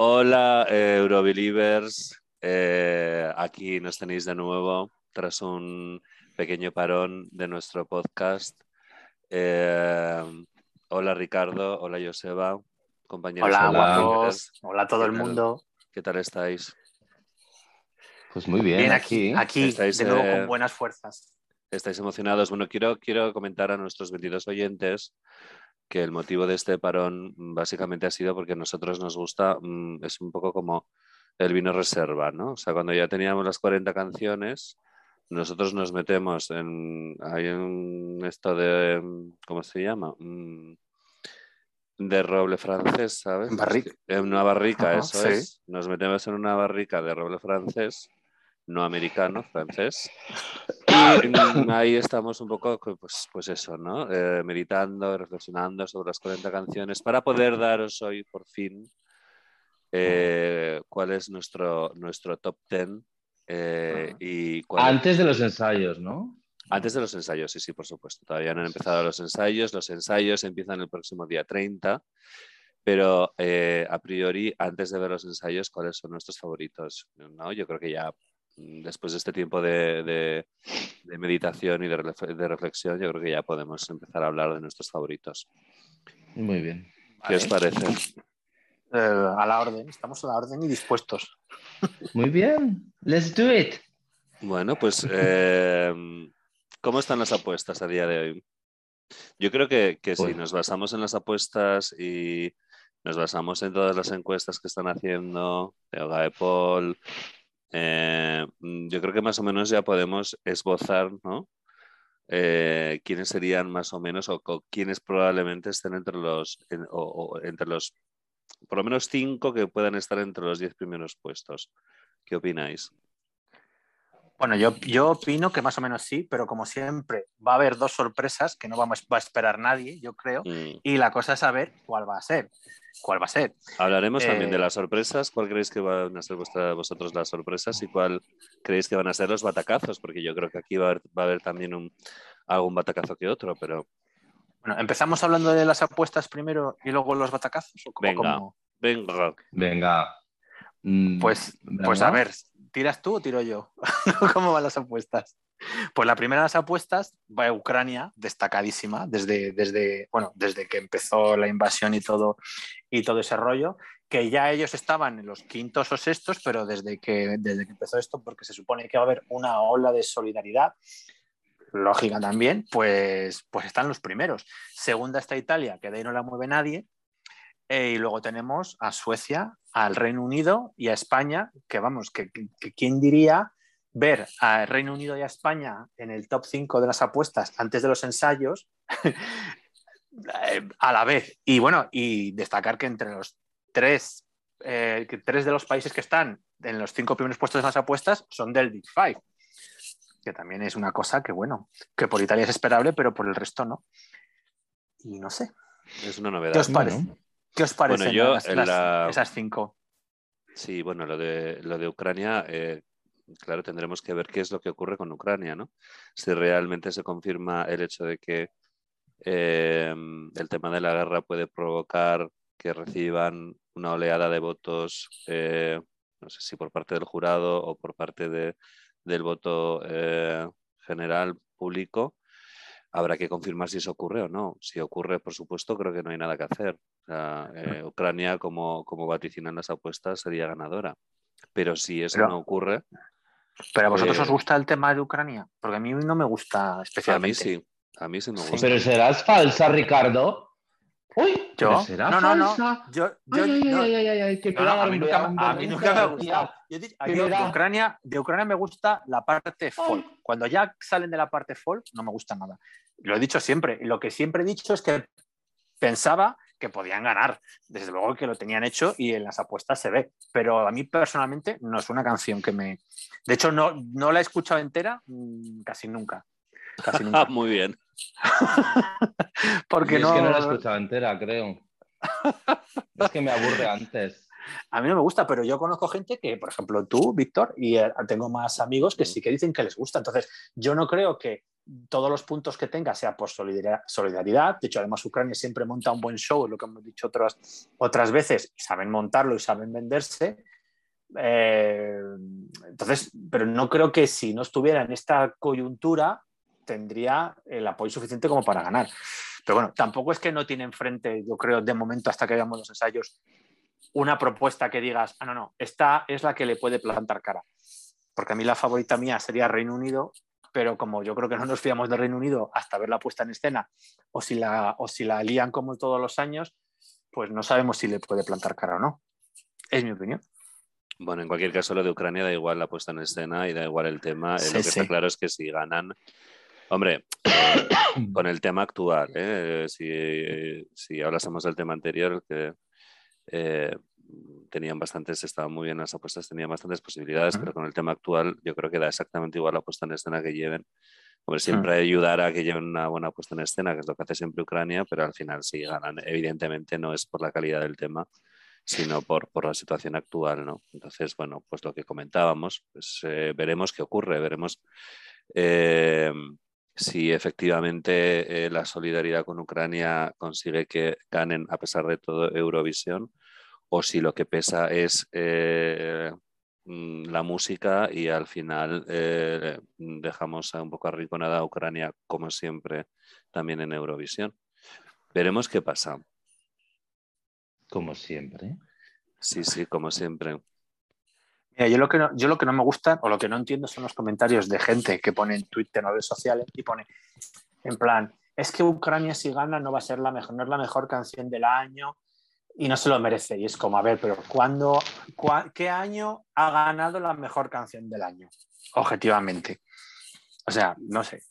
Hola, eh, Eurobelievers. Eh, aquí nos tenéis de nuevo tras un pequeño parón de nuestro podcast. Eh, hola, Ricardo. Hola, Joseba. Compañeros. Hola, guapos. Hola a todo el mundo. ¿Qué tal estáis? Pues muy bien, Bien, aquí, aquí Estáis, de nuevo eh, con buenas fuerzas. ¿Estáis emocionados? Bueno, quiero, quiero comentar a nuestros 22 oyentes que el motivo de este parón mm, básicamente ha sido porque a nosotros nos gusta, mm, es un poco como el vino reserva, ¿no? O sea, cuando ya teníamos las 40 canciones, nosotros nos metemos en, hay un esto de, mm, ¿cómo se llama? De roble francés, ¿sabes? En una barrica, Ajá, eso sí. es. Nos metemos en una barrica de roble francés, no americano, francés. Y ahí estamos un poco, pues, pues eso, ¿no? Eh, meditando, reflexionando sobre las 40 canciones para poder daros hoy, por fin, eh, cuál es nuestro, nuestro top 10 eh, y cuál Antes de los ensayos, ¿no? antes de los ensayos, sí, sí, por supuesto. Todavía no han empezado los ensayos. Los ensayos empiezan el próximo día 30. Pero eh, a priori, antes de ver los ensayos, ¿cuáles son nuestros favoritos? ¿No? Yo creo que ya después de este tiempo de, de- de meditación y de, de reflexión, yo creo que ya podemos empezar a hablar de nuestros favoritos. Muy bien. ¿Qué os parece? Eh, a la orden, estamos a la orden y dispuestos. Muy bien. Let's do it. Bueno, pues, eh, ¿cómo están las apuestas a día de hoy? Yo creo que, que si nos basamos en las apuestas y nos basamos en todas las encuestas que están haciendo de Paul, eh, mm, yo creo que más o menos ya podemos esbozar, ¿no? Eh, quiénes serían más o menos o, co- quiénes probablemente estén entre los, o- o entre los, por lo menos cinco que puedan estar entre los diez primeros puestos. ¿Qué opináis? Bueno, yo, yo opino que más o menos sí, pero como siempre va a haber dos sorpresas que no vamos, va a esperar nadie, yo creo. Mm. Y la cosa es saber cuál va a ser. ¿Cuál va a ser? Hablaremos también Eh, de las sorpresas. ¿Cuál creéis que van a ser vuestra- vosotros las sorpresas y cuál creéis que van a ser los batacazos? Porque yo creo que aquí va a haber, va a haber también un, algún batacazo que otro, pero Bueno, empezamos hablando de las apuestas primero y luego los batacazos. ¿o cómo- Venga. cómo? venga. Venga. Mm, Pues, pues a ver, ¿tiras tú o tiro yo? ¿Cómo van las apuestas? Pues la primera de las apuestas va a Ucrania, destacadísima, desde, desde, bueno, desde que empezó la invasión y todo, y todo ese rollo, que ya ellos estaban en los quintos o sextos, pero desde que, desde que empezó esto, porque se supone que va a haber una ola de solidaridad, lógica también, pues, pues están los primeros. Segunda está Italia, que de ahí no la mueve nadie. Eh, y luego tenemos a Suecia, al Reino Unido y a España, que vamos, que, que- que quién diría ver a Reino Unido y a España en el top 5 de las apuestas antes de los ensayos eh, a la vez. Y bueno, y destacar que entre los tres, eh, que tres de los países que están en los cinco primeros puestos de las apuestas son del Big Five, que también es una cosa que, bueno, que por Italia es esperable, pero por el resto no. Y no sé, Es una novedad. ¿qué os Bueno. ¿Qué os parecen Bueno, yo las- las- la- esas cinco? Sí, bueno, lo de, lo de Ucrania, eh, claro, tendremos que ver qué es lo que ocurre con Ucrania, ¿no? Si realmente se confirma el hecho de que eh, el tema de la guerra puede provocar que reciban una oleada de votos, eh, no sé si por parte del jurado o por parte de- del voto eh, general público. Habrá que confirmar si eso ocurre o no. Si ocurre, por supuesto, creo que no hay nada que hacer. O sea, eh, Ucrania, como, como vaticinan las apuestas, sería ganadora. Pero si eso Pero- no ocurre, ¿Pero a vosotros Eh, os gusta el tema de Ucrania? Porque a mí no me gusta a mí especialmente. sí. A mí sí me Sí. gusta. Pero serás falsa, Ricardo. Uy, ¿Yo? será No, no, no. falsa. Yo, yo- Ay, no, ay, ay, ay, ay, que no, no, a mí nunca, me- a mí nunca me ha gustado. Yo de, Ucrania, de Ucrania me gusta la parte folk. Cuando ya salen de la parte folk, no me gusta nada. Lo he dicho siempre. Y lo que siempre he dicho es que pensaba que podían ganar. Desde luego que lo tenían hecho y en las apuestas se ve. Pero a mí personalmente no es una canción que me. De hecho, no, no la he escuchado entera mm, casi nunca. Casi Ah, nunca. muy bien. Porque es no, que no la he escuchado entera, creo. es que me aburre antes. A mí no me gusta, pero yo conozco gente que, por ejemplo, tú, Víctor, y eh, tengo más amigos que sí que dicen que les gusta. Entonces, yo no creo que todos los puntos que tenga sea por solidaridad. De hecho, además Ucrania siempre monta un buen show, lo que hemos dicho otras, otras veces, y saben montarlo y saben venderse. Eh, entonces, pero no creo que si no estuviera en esta coyuntura tendría el apoyo suficiente como para ganar. Pero bueno, tampoco es que no tiene enfrente, yo creo, de momento hasta que veamos los ensayos, una propuesta que digas, ah, no, no, esta es la que le puede plantar cara. Porque a mí la favorita mía sería Reino Unido, pero como yo creo que no nos fiamos de Reino Unido hasta ver la puesta en escena, o si la, o si la lían como todos los años, pues no sabemos si le puede plantar cara o no. Es mi opinión. Bueno, en cualquier caso, lo de Ucrania da igual la puesta en escena y da igual el tema. Eh, lo que está claro es que si ganan, Hombre, eh, con el tema actual, ¿eh? si, si, hablásemos del tema anterior, que eh, tenían bastantes, estaban muy bien las apuestas, tenían bastantes posibilidades, pero con el tema actual yo creo que da exactamente igual la puesta en escena que lleven. Hombre, siempre ayudar a que lleven una buena puesta en escena, que es lo que hace siempre Ucrania, pero al final si ganan. Evidentemente no es por la calidad del tema, sino por, por la situación actual, ¿no? Entonces, bueno, pues lo que comentábamos, pues veremos qué ocurre, veremos si efectivamente eh, la solidaridad con Ucrania consigue que ganen a pesar de todo Eurovisión o si lo que pesa es eh, mm, la música y al final eh, dejamos un poco arrinconada a Ucrania como siempre también en Eurovisión. Veremos qué pasa. Como siempre. Sí, sí, como siempre yo, lo que no, yo lo que no me gusta o lo que no entiendo son los comentarios de gente que pone en Twitter o redes sociales y pone en plan, es que Ucrania si gana no va a ser la mejor, no es la mejor canción del año y no se lo merece. Y es como, a ver, pero ¿cuándo, ¿qué año ha ganado la mejor canción del año? Objetivamente. O sea, no sé.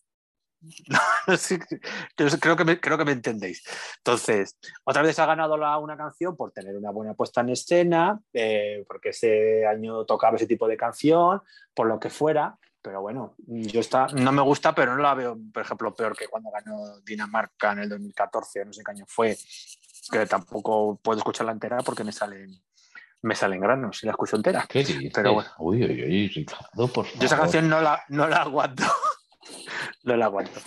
creo, que me, creo que me entendéis. Entonces, otra vez ha ganado la, una canción por tener una buena puesta en escena, eh, porque ese año tocaba ese tipo de canción, por lo que fuera. Pero bueno, yo está, no me gusta, pero no la veo, por ejemplo, peor que cuando ganó Dinamarca en el 2014, no sé qué año fue, que tampoco puedo escucharla entera porque me salen me salen granos si la escucho entera. Pero bueno. Uy, uy, uy, Ricardo, por favor. Yo esa canción no la, no la aguanto no la aguanto.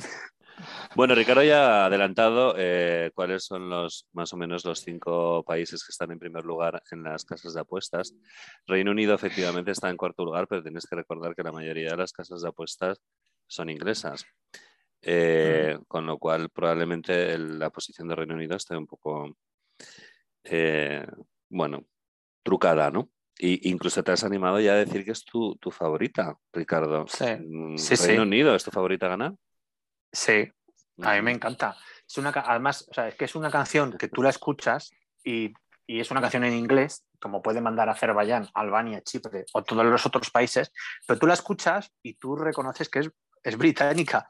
Bueno, Ricardo ya ha adelantado eh, cuáles son los más o menos los cinco países que están en primer lugar en las casas de apuestas. Reino Unido efectivamente está en cuarto lugar, pero tienes que recordar que la mayoría de las casas de apuestas son inglesas. Eh, mm. Con lo cual probablemente la posición de Reino Unido esté un poco, eh, bueno, trucada, ¿no? Y incluso te has animado ya a decir que es tu, favorita, Ricardo. Sí, mm, ¿Reino Unido es tu favorita ganar? Sí, a mí me encanta. Es una, además, o sea, es que es una canción que tú la escuchas y, y, es una canción en inglés, como puede mandar Azerbaiyán, Albania, Chipre o todos los otros países, pero tú la escuchas y tú reconoces que es es británica.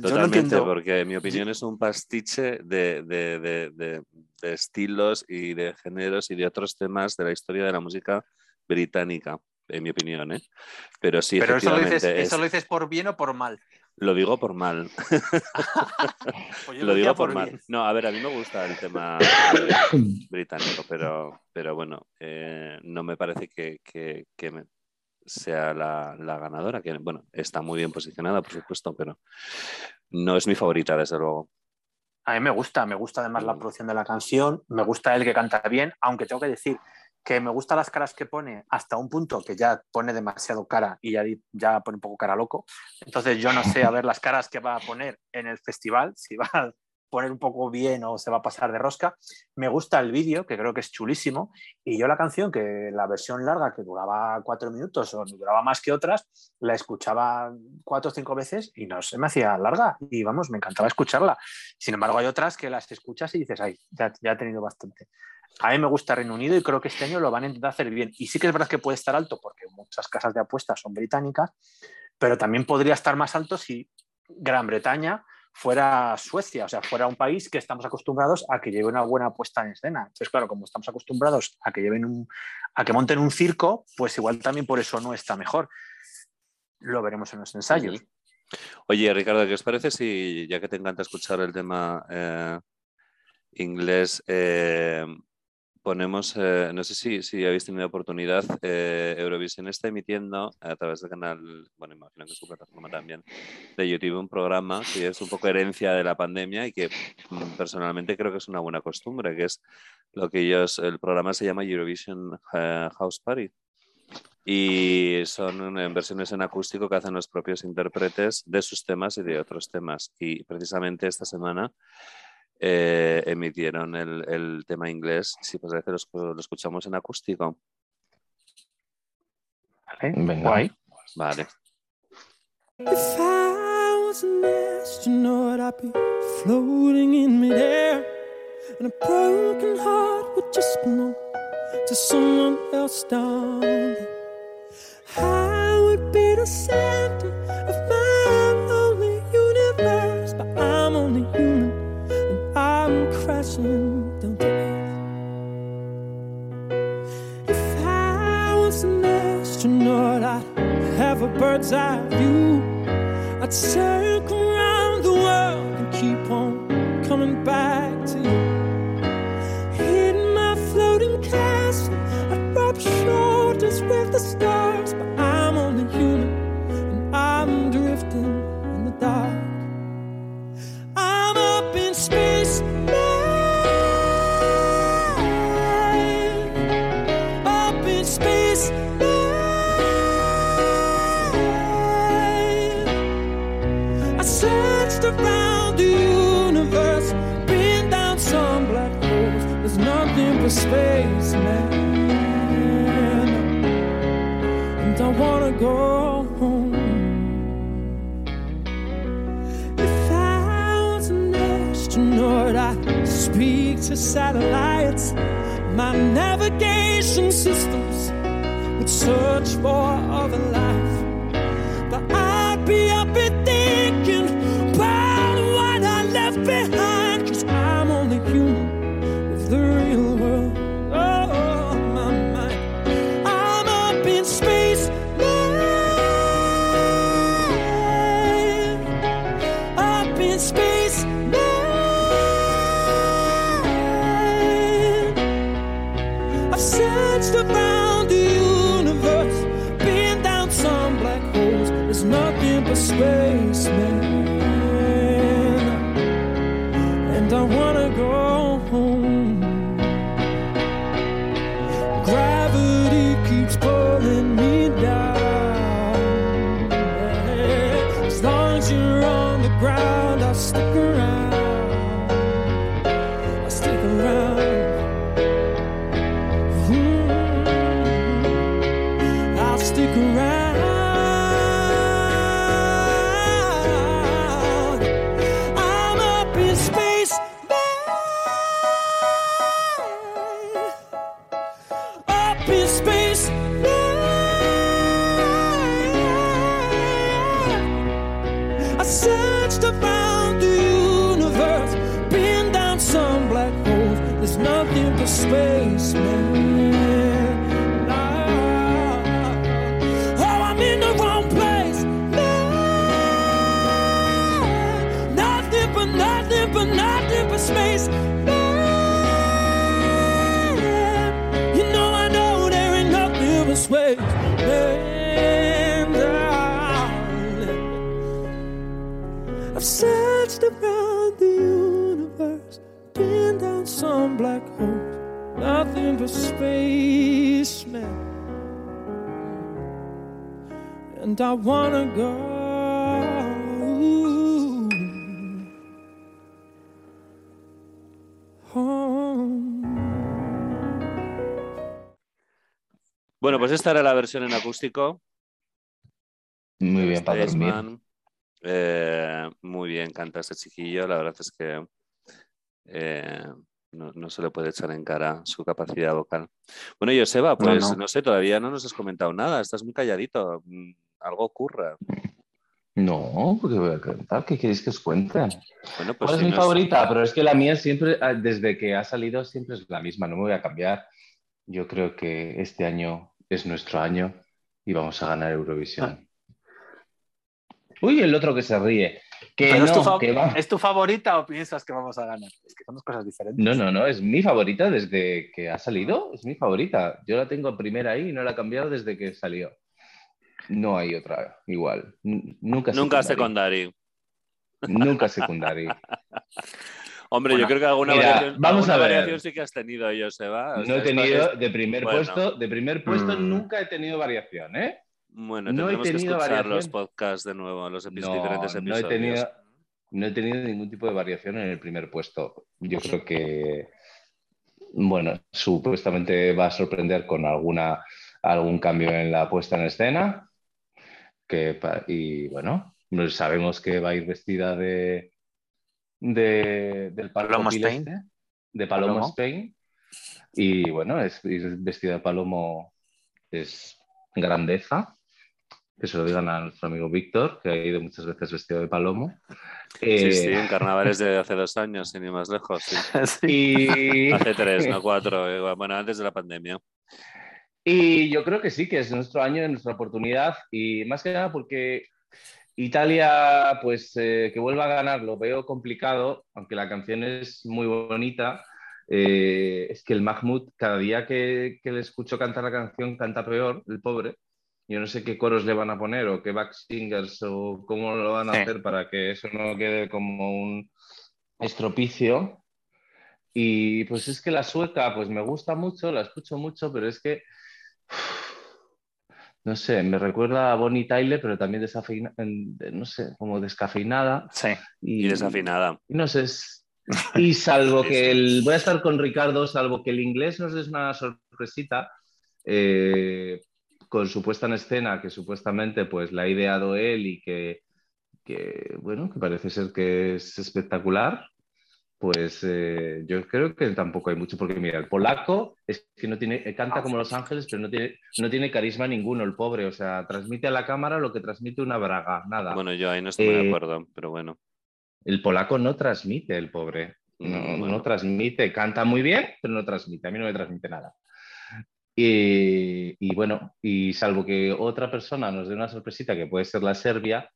Totalmente, porque en mi opinión es un pastiche de, estilos y de géneros y de otros temas de la historia de la música británica, en mi opinión. ¿eh? Pero sí, Pero eso lo, dices, ¿eso lo dices por bien o por mal? Lo digo por mal. Pues lo, digo por, mal. No, a ver, a mí me gusta el tema británico, pero, pero bueno, eh, no me parece que, que me, sea la, ganadora, que bueno, está muy bien posicionada, por supuesto, pero no es mi favorita, desde luego. A mí me gusta, me gusta además la mm. producción de la canción, me gusta el que canta bien, aunque tengo que decir que me gustan las caras que pone hasta un punto que ya pone demasiado cara y ya, ya pone un poco cara loco. Entonces yo no sé a ver las caras que va a poner en el festival, si va poner un poco bien o se va a pasar de rosca. Me gusta el vídeo, que creo que es chulísimo, y yo la canción, que la versión larga, que duraba cuatro minutos o duraba más que otras, la escuchaba cuatro o cinco veces y no se me hacía larga y vamos, me encantaba escucharla. Sin embargo, hay otras que las escuchas y dices, ay, ya, ya he tenido bastante. A mí me gusta Reino Unido y creo que este año lo van a intentar hacer bien. Y sí que es verdad que puede estar alto porque muchas casas de apuestas son británicas, pero también podría estar más alto si Gran Bretaña fuera Suecia, o sea, fuera un país que estamos acostumbrados a que lleve una buena puesta en escena. Entonces, claro, como estamos acostumbrados a que lleven un, a que monten un circo, pues igual también por eso no está mejor. Lo veremos en los ensayos. Oye, Ricardo, ¿qué os parece si, ya que te encanta escuchar el tema eh, inglés, eh, ponemos, eh, no sé si, si habéis tenido oportunidad, eh, Eurovisión está emitiendo a través del canal, bueno, imagino que es su plataforma también, de YouTube un programa que es un poco herencia de la pandemia y que mm, personalmente creo que es una buena costumbre, que es lo que ellos, el programa se llama Eurovision eh, House Party. Y son versiones en acústico que hacen los propios intérpretes de sus temas y de otros temas. Y precisamente esta semana eh, emitieron el, el, tema inglés. Si pues a veces lo, lo escuchamos en acústico. Vale, Venga. guay. Vale. If I was an astronaut, I'd be floating in midair, and a broken heart would just belong to someone else down there. I would be the center a bird's eye view. I'd circle around the world and keep on coming back to you. In my floating castle, I'd rub shoulders with the stars, to satellites. My navigation systems would search for other life. But I'd be up and thinking about what I left behind. Bueno, esta era la versión en acústico. Muy bien para dormir. Eh, muy bien canta este chiquillo. La verdad es que eh, no, no se le puede echar en cara su capacidad vocal. Bueno, Joseba, pues no, no. sé, todavía no nos has comentado nada. Estás muy calladito. Mm, Algo ocurra. No, porque voy a cantar. ¿Qué queréis que os cuente? Bueno, pues ¿Cuál es mi no favorita? Pero es que la mía siempre, ah, desde que ha salido, siempre es la misma. No me voy a cambiar. Yo creo que este año es nuestro año y vamos a ganar Eurovisión. Uy, el otro que se ríe. Que es, tu no, fa- que va. ¿Es tu favorita o piensas que vamos a ganar? Es que son dos cosas diferentes. No, no, no, es mi favorita desde que ha salido, es mi favorita. Yo la tengo primera ahí y no la he cambiado desde que salió. No hay otra igual. N- Nunca Nunca secundaria. secundario. Nunca secundaria. Hombre, Bueno, yo creo que alguna mira, variación, vamos alguna a ver. variación sí que has tenido, Joseba. No sea, he tenido es- de primer bueno. puesto, de primer puesto Mm. nunca he tenido variación, ¿eh? Bueno, no he tendremos que tenido escuchar los variación. podcasts de nuevo, los No, diferentes no episodios. he tenido, no he tenido ningún tipo de variación en el primer puesto. Yo creo que, bueno, supuestamente va a sorprender con alguna, algún cambio en la puesta en escena. Que, y bueno, pues sabemos que va a ir vestida de, de del Palomo Spain. este, de Palomo, Palomo. Spain. Y bueno, es, vestida de Palomo es grandeza. Que se lo digan a nuestro amigo Víctor, que ha ido muchas veces vestido de Palomo. Sí, sí, Eh, en carnavales de hace dos años, sin ir más lejos. sí. Sí. y, Hace tres, no cuatro. eh, Bueno, antes de la pandemia. y yo creo que sí, que es nuestro año, nuestra oportunidad. Y más que nada porque Italia, pues eh, que vuelva a ganar, lo veo complicado, aunque la canción es muy bonita. Eh, es que el Mahmoud, cada día que, que le escucho cantar la canción, canta peor, el pobre. Yo no sé qué coros le van a poner o qué back singers o cómo lo van a Sí. hacer para que eso no quede como un estropicio. Y pues es que la sueca, pues me gusta mucho, la escucho mucho, pero es que, no sé, me recuerda a Bonnie Tyler, pero también desafeinada, no sé, como descafeinada. Sí. Y, Y desafinada. y no sé, es- y salvo que el, voy a estar con Ricardo, salvo que el inglés nos des una sorpresita, eh, con su puesta en escena, que supuestamente pues la ha ideado él y que, que, bueno, que parece ser que es espectacular, pues eh, yo creo que tampoco hay mucho, porque mira, el polaco es que no tiene, eh, canta como Los Ángeles, pero no tiene, no tiene carisma ninguno, el pobre, o sea, transmite a la cámara lo que transmite una braga, nada. Bueno, yo ahí no estoy muy de Eh, acuerdo, pero bueno. El polaco no transmite, el pobre. No, Mm, bueno. no transmite, canta muy bien, pero no transmite. A mí no me transmite nada. Y, y bueno, y salvo que otra persona nos dé una sorpresita, que puede ser la Serbia,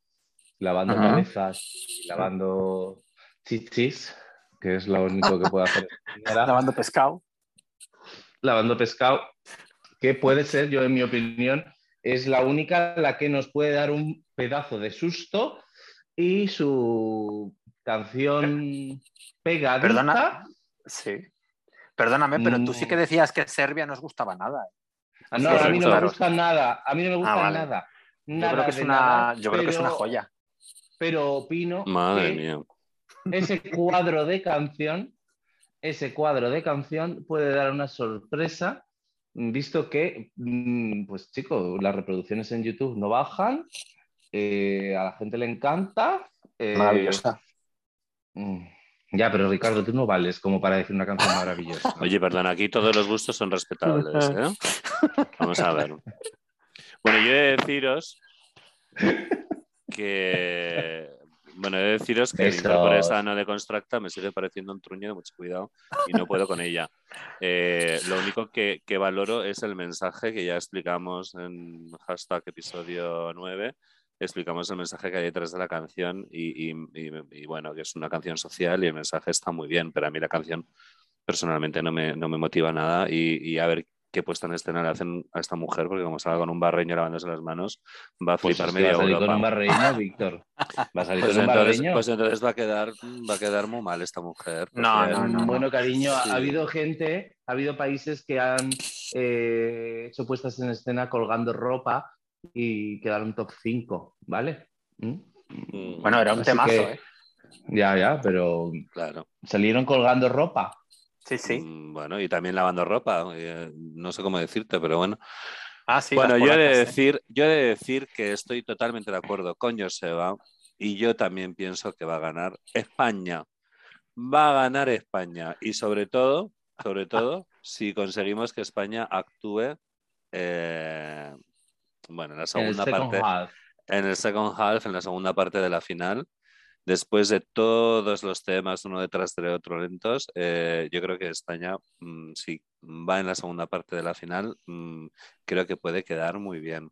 lavando Ajá. cabezas y lavando chichis, que es lo único que puede hacer. esta señora, Lavando pescado. lavando pescado, que puede ser, yo en mi opinión, es la única la que nos puede dar un pedazo de susto y su canción pegadita. Perdona. Sí. Perdóname, pero tú sí que Mm. decías que Serbia no os gustaba nada. Ah, No, a mí no me gusta nada, a mí no me gusta Ah, vale. nada. Yo creo que es una, nada, yo creo que es una joya. Pero opino Madre que mía. Ese cuadro de canción, ese cuadro de canción puede dar una sorpresa, visto que, mm, pues chicos, las reproducciones en YouTube no bajan, eh, a la gente le encanta. eh, Maravillosa. mm, Ya, pero Ricardo, tú no vales como para decir una canción maravillosa. Oye, perdón, aquí todos los gustos son respetables. ¿eh? Vamos a ver. Bueno, yo he de deciros que. Bueno, he de deciros que el Eso. incorpore sano de Constructa me sigue pareciendo un truño de mucho cuidado y no puedo con ella. Eh, lo único que, que valoro es el mensaje que ya explicamos en hashtag episodio 9. Explicamos el mensaje que hay detrás de la canción y, y- y- y, bueno, que es una canción social y el mensaje está muy bien, pero a mí la canción personalmente no me, no me motiva nada y, y a ver qué puesta en escena le hacen a esta mujer, porque como salga con un barreño lavándose las manos, va a Pues flipar es que va a media salir Europa. con un barreño, Víctor. Va a salir Pues con un entonces, barreño. pues entonces va a quedar va a quedar muy mal esta mujer. No, no, no. Bueno, cariño, ha- Sí. ha habido gente, ha habido países que han eh, hecho puestas en escena colgando ropa y quedaron top 5, ¿vale? ¿Mm? Mm, Bueno, era un Así temazo, que- ¿eh? Ya, ya, pero Claro. salieron colgando ropa. Sí, sí. Mm, Bueno, y también lavando ropa. eh, no sé cómo decirte, pero bueno. Ah, sí. bueno, yo he, de ¿eh? decir, yo he de decir que estoy totalmente de acuerdo con Joseba y yo también pienso que va a ganar España. Va a ganar España y sobre todo, sobre todo, si conseguimos que España actúe eh, bueno, en la segunda parte, half. en el second half, en la segunda parte de la final, después de todos los temas uno detrás del otro lentos, eh, yo creo que España, mm, si va en la segunda parte de la final, mm, creo que puede quedar muy bien.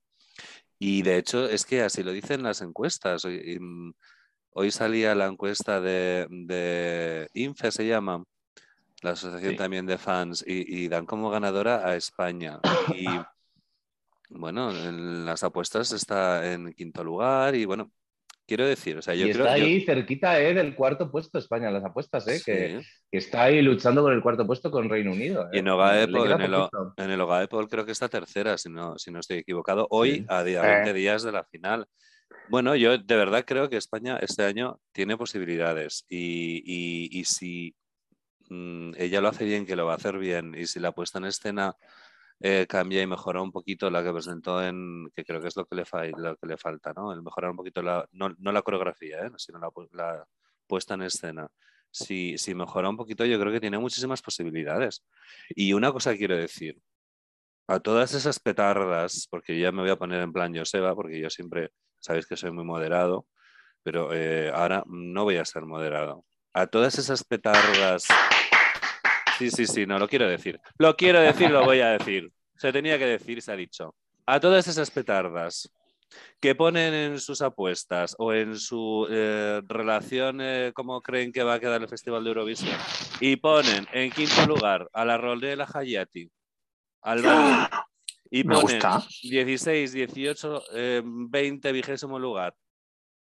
Y de hecho es que así lo dicen las encuestas. Hoy, mm, hoy salía la encuesta de, de INFE, se llama, la asociación Sí. también de fans, y, y dan como ganadora a España. Y bueno, en las apuestas está en quinto lugar y bueno, quiero decir, o sea, yo y creo está yo- ahí cerquita eh, del cuarto puesto España en las apuestas, ¿eh? que, Sí. que está ahí luchando por el cuarto puesto con Reino Unido. Y ¿eh? en queda en el, en el creo que está tercera, si no, si no estoy equivocado, hoy Sí. a día Eh. 20 días de la final. Bueno, yo de verdad creo que España este año tiene posibilidades y, y- y si mm, ella lo hace bien, que lo va a hacer bien, y si la puesta en escena eh, cambia y mejora un poquito la que presentó en, que creo que es lo que le, fa- lo que le falta, ¿no? El mejorar un poquito la, no, no la coreografía, ¿eh? sino la, la puesta en escena. Si, si mejora un poquito, yo creo que tiene muchísimas posibilidades. Y una cosa quiero decir, a todas esas petardas, porque ya me voy a poner en plan Joseba, porque yo siempre, sabéis que soy muy moderado, pero eh, ahora no voy a ser moderado. A todas esas petardas... Sí, sí, sí, no lo quiero decir. Lo quiero decir, lo voy a decir. Se tenía que decir, se ha dicho. A todas esas petardas que ponen en sus apuestas o en su eh, relación, eh, cómo creen que va a quedar el Festival de Eurovisión, y ponen en quinto lugar a la Rolde Hayati, al Bali, y Me ponen gusta. 16, 18, eh, 20, vigésimo lugar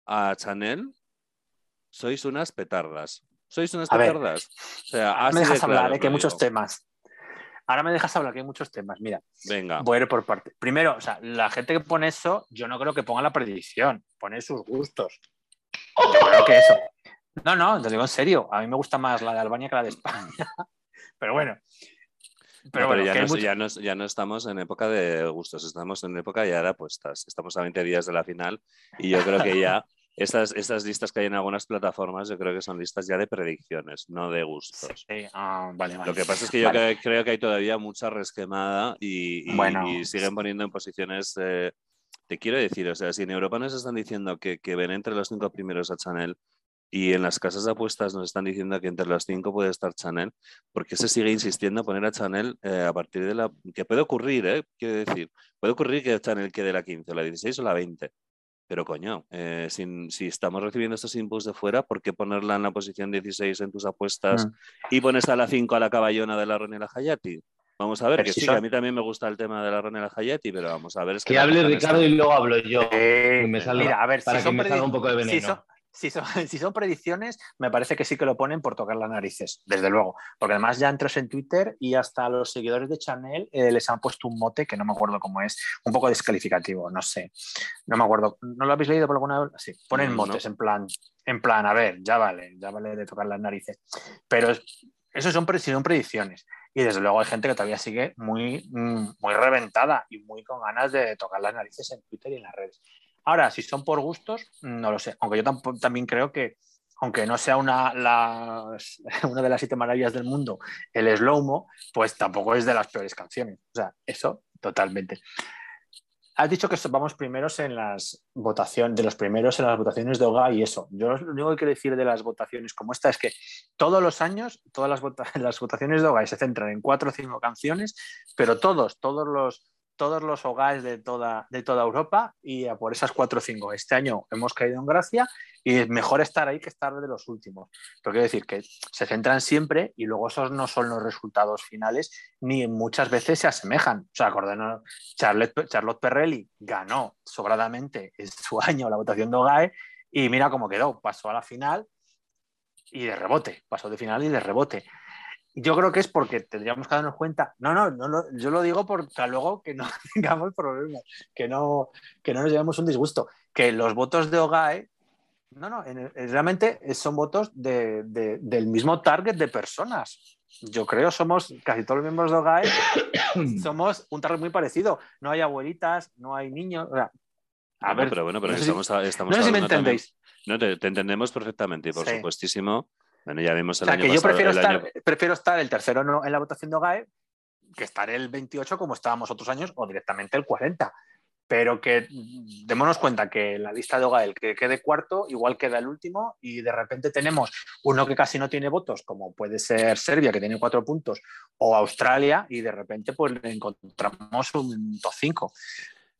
a Chanel, sois unas petardas. Sois unas petardas. O sea, me de dejas hablar, claro eh, que hay muchos temas. Ahora me dejas hablar, que hay muchos temas. Mira, Venga. voy a ir por parte. Primero, o sea, la gente que pone eso, yo no creo que ponga la predicción, pone sus gustos. Yo creo que eso. No, no, te digo en serio. A mí me gusta más la de Albania que la de España. Pero bueno. No, Pero, bueno, ya, mucho- ya no estamos en época de gustos, estamos en época ya de apuestas. Estamos a 20 días de la final y yo creo que ya estas, estas listas que hay en algunas plataformas, yo creo que son listas ya de predicciones, no de gustos. Sí, ah, vale, vale. Lo que pasa es que yo Vale. creo, que hay todavía mucha resquemada y, y- Bueno. y siguen poniendo en posiciones. eh, te quiero decir, o sea, si en Europa nos están diciendo que, que ven entre los cinco primeros a Chanel y en las casas de apuestas nos están diciendo que entre los cinco puede estar Chanel, ¿por qué se sigue insistiendo en poner a Chanel eh, a partir de la. que puede ocurrir, ¿eh? Quiero decir, puede ocurrir que Chanel quede la 15, o la 16 o la 20. Pero coño, eh, si estamos recibiendo estos inputs de fuera, ¿por qué ponerla en la posición 16 en tus apuestas Mm. y pones a la 5 a la caballona de la Ronela Hayati? Vamos a ver, Pero que sí, que a mí también me gusta el tema de la Ronela Hayati, pero vamos a ver. Es que hable Ricardo esta- y luego hablo yo. Eh, me salga- mira, a ver, para si que me salga un poco de si veneno. son- si son- si son predicciones, me parece que sí que lo ponen por tocar las narices, desde luego. Porque además ya entras en Twitter y hasta los seguidores de Chanel eh, les han puesto un mote que no me acuerdo cómo es, un poco descalificativo, no sé. No me acuerdo. ¿No lo habéis leído por alguna vez? Sí, ponen motes en plan, en plan, a ver, ya vale, ya vale de tocar las narices. Pero es- eso son, son predicciones. Y desde luego hay gente que todavía sigue muy, mm, muy reventada y muy con ganas de tocar las narices en Twitter y en las redes. Ahora, si son por gustos, no lo sé. Aunque yo tampo- también creo que, aunque no sea una, de las siete maravillas del mundo, el slow-mo, pues tampoco es de las peores canciones. O sea, eso totalmente. Has dicho que vamos primeros en las votaciones, de los primeros en las votaciones de Oga y eso. Yo lo único que quiero decir de las votaciones como esta es que todos los años, todas las, las votaciones de Oga se centran en cuatro o cinco canciones, pero todos, todos los, todos los hogares de toda, de toda Europa y por esas cuatro o cinco. Este año hemos caído en gracia y es mejor estar ahí que estar de los últimos. Pero quiero decir que se centran siempre y luego esos no son los resultados finales ni muchas veces se asemejan. O sea, acordanos, Charlotte, Charlotte Perrelli ganó sobradamente en su año la votación de Ogae y mira cómo quedó. Pasó a la final y de rebote. Pasó de final y de rebote. Yo creo que es porque tendríamos que darnos cuenta. No, no, no yo lo digo para luego que no tengamos problemas, que no, que no nos llevemos un disgusto. Que los votos de OGAE, no, no, en- en- realmente son votos de- de- del mismo target de personas. Yo creo somos casi todos los miembros de OGAE, somos un target muy parecido. No hay abuelitas, no hay niños. o sea, a No, ver, pero bueno, pero no si- estamos, estamos no sé si me también- entendéis. No, te, te entendemos perfectamente y por Sí. supuestísimo. Bueno, ya vimos O el sea, año que yo pasado. prefiero estar, año- prefiero estar el tercero no- en la votación de OGAE que estar el 28 como estábamos otros años o directamente el 40. Pero que démonos cuenta que en la lista de OGAE el que quede cuarto igual queda el último y de repente tenemos uno que casi no tiene votos, como puede ser Serbia, que tiene cuatro puntos, o Australia, y de repente pues le encontramos un top 5.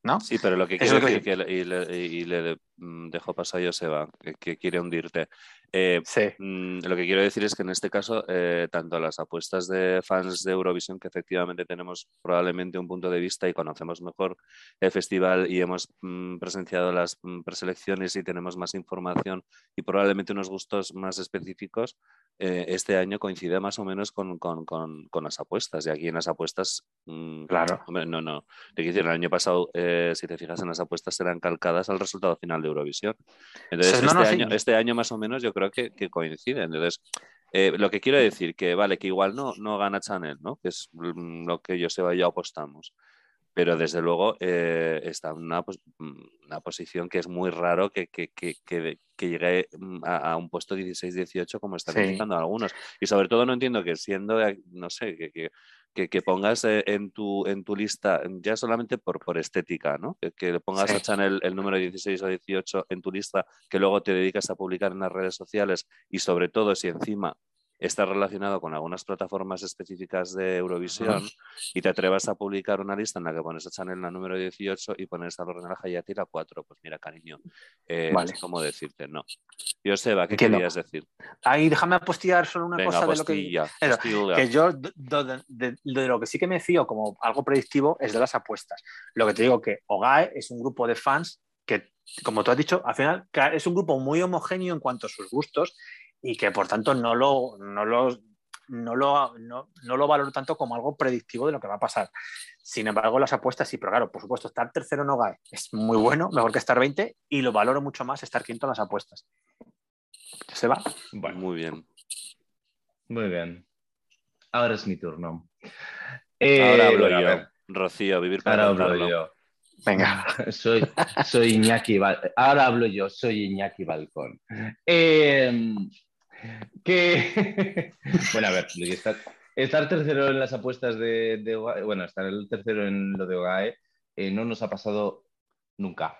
¿no? Sí, pero lo que Eso quiero es que decir que le- y le, y le mm, dejo paso a Joseba, que, que quiere hundirte. Eh, Sí, Mm, Lo que quiero decir es que en este caso, eh, tanto las apuestas de fans de Eurovisión, que efectivamente tenemos probablemente un punto de vista y conocemos mejor el festival y hemos mm, presenciado las mm, preselecciones y tenemos más información y probablemente unos gustos más específicos, eh, este año coincide más o menos con, con- con- con las apuestas. Y aquí en las apuestas, mm, claro. hombre, no, no. Te quiero decir, el año pasado, eh, si te fijas en las apuestas, eran calcadas al resultado final de Eurovisión. Entonces, no, este, no, sí. año, este año más o menos yo creo que, que coincide. Entonces, eh, lo que quiero decir que vale, que igual no, no gana Chanel, ¿no? Que es lo que yo se y yo apostamos. Pero desde luego eh, está en una, una posición que es muy raro que, que, que, que- llegue mm, a, a un puesto 16-18 como están Sí. indicando algunos. Y sobre todo no entiendo que siendo, eh, no sé, que, que, pongas eh, en, tu, en tu lista, ya solamente por, por estética, ¿no? Que, pongas Sí. a Chanel el número 16 o 18 en tu lista, que luego te dedicas a publicar en las redes sociales y sobre todo si encima está relacionado con algunas plataformas específicas de Eurovisión y te atrevas a publicar una lista en la que pones a Chanel la número 18 y pones a Lorena Hayati la 4, pues mira, cariño, eh, no Vale. sé cómo decirte, no. Joseba, ¿qué Entiendo. querías decir? Ahí déjame apostillar solo una Venga, cosa de lo que, Eso, que yo de, de- de- lo que sí que me fío como algo predictivo es de las apuestas. Lo que te digo que OGAE es un grupo de fans que, como tú has dicho, al final es un grupo muy homogéneo en cuanto a sus gustos y que por tanto no lo, no lo, no lo, no, no lo valoro tanto como algo predictivo de lo que va a pasar. Sin embargo, las apuestas sí, pero claro, por supuesto, estar tercero en OGAE es muy bueno, mejor que estar 20 y lo valoro mucho más estar quinto en las apuestas. Se va. Bueno, Muy bien. muy bien. Ahora es mi turno. Eh, Ahora hablo bueno, a yo. ver, Rocío, vivir para ahora hablo yo. Venga. Soy, soy Iñaki Ahora hablo yo, soy Iñaki Balcón. Eh, que. bueno, a ver, estar, tercero en las apuestas de, OGAE, bueno, estar el tercero en lo de OGAE eh, no nos ha pasado nunca.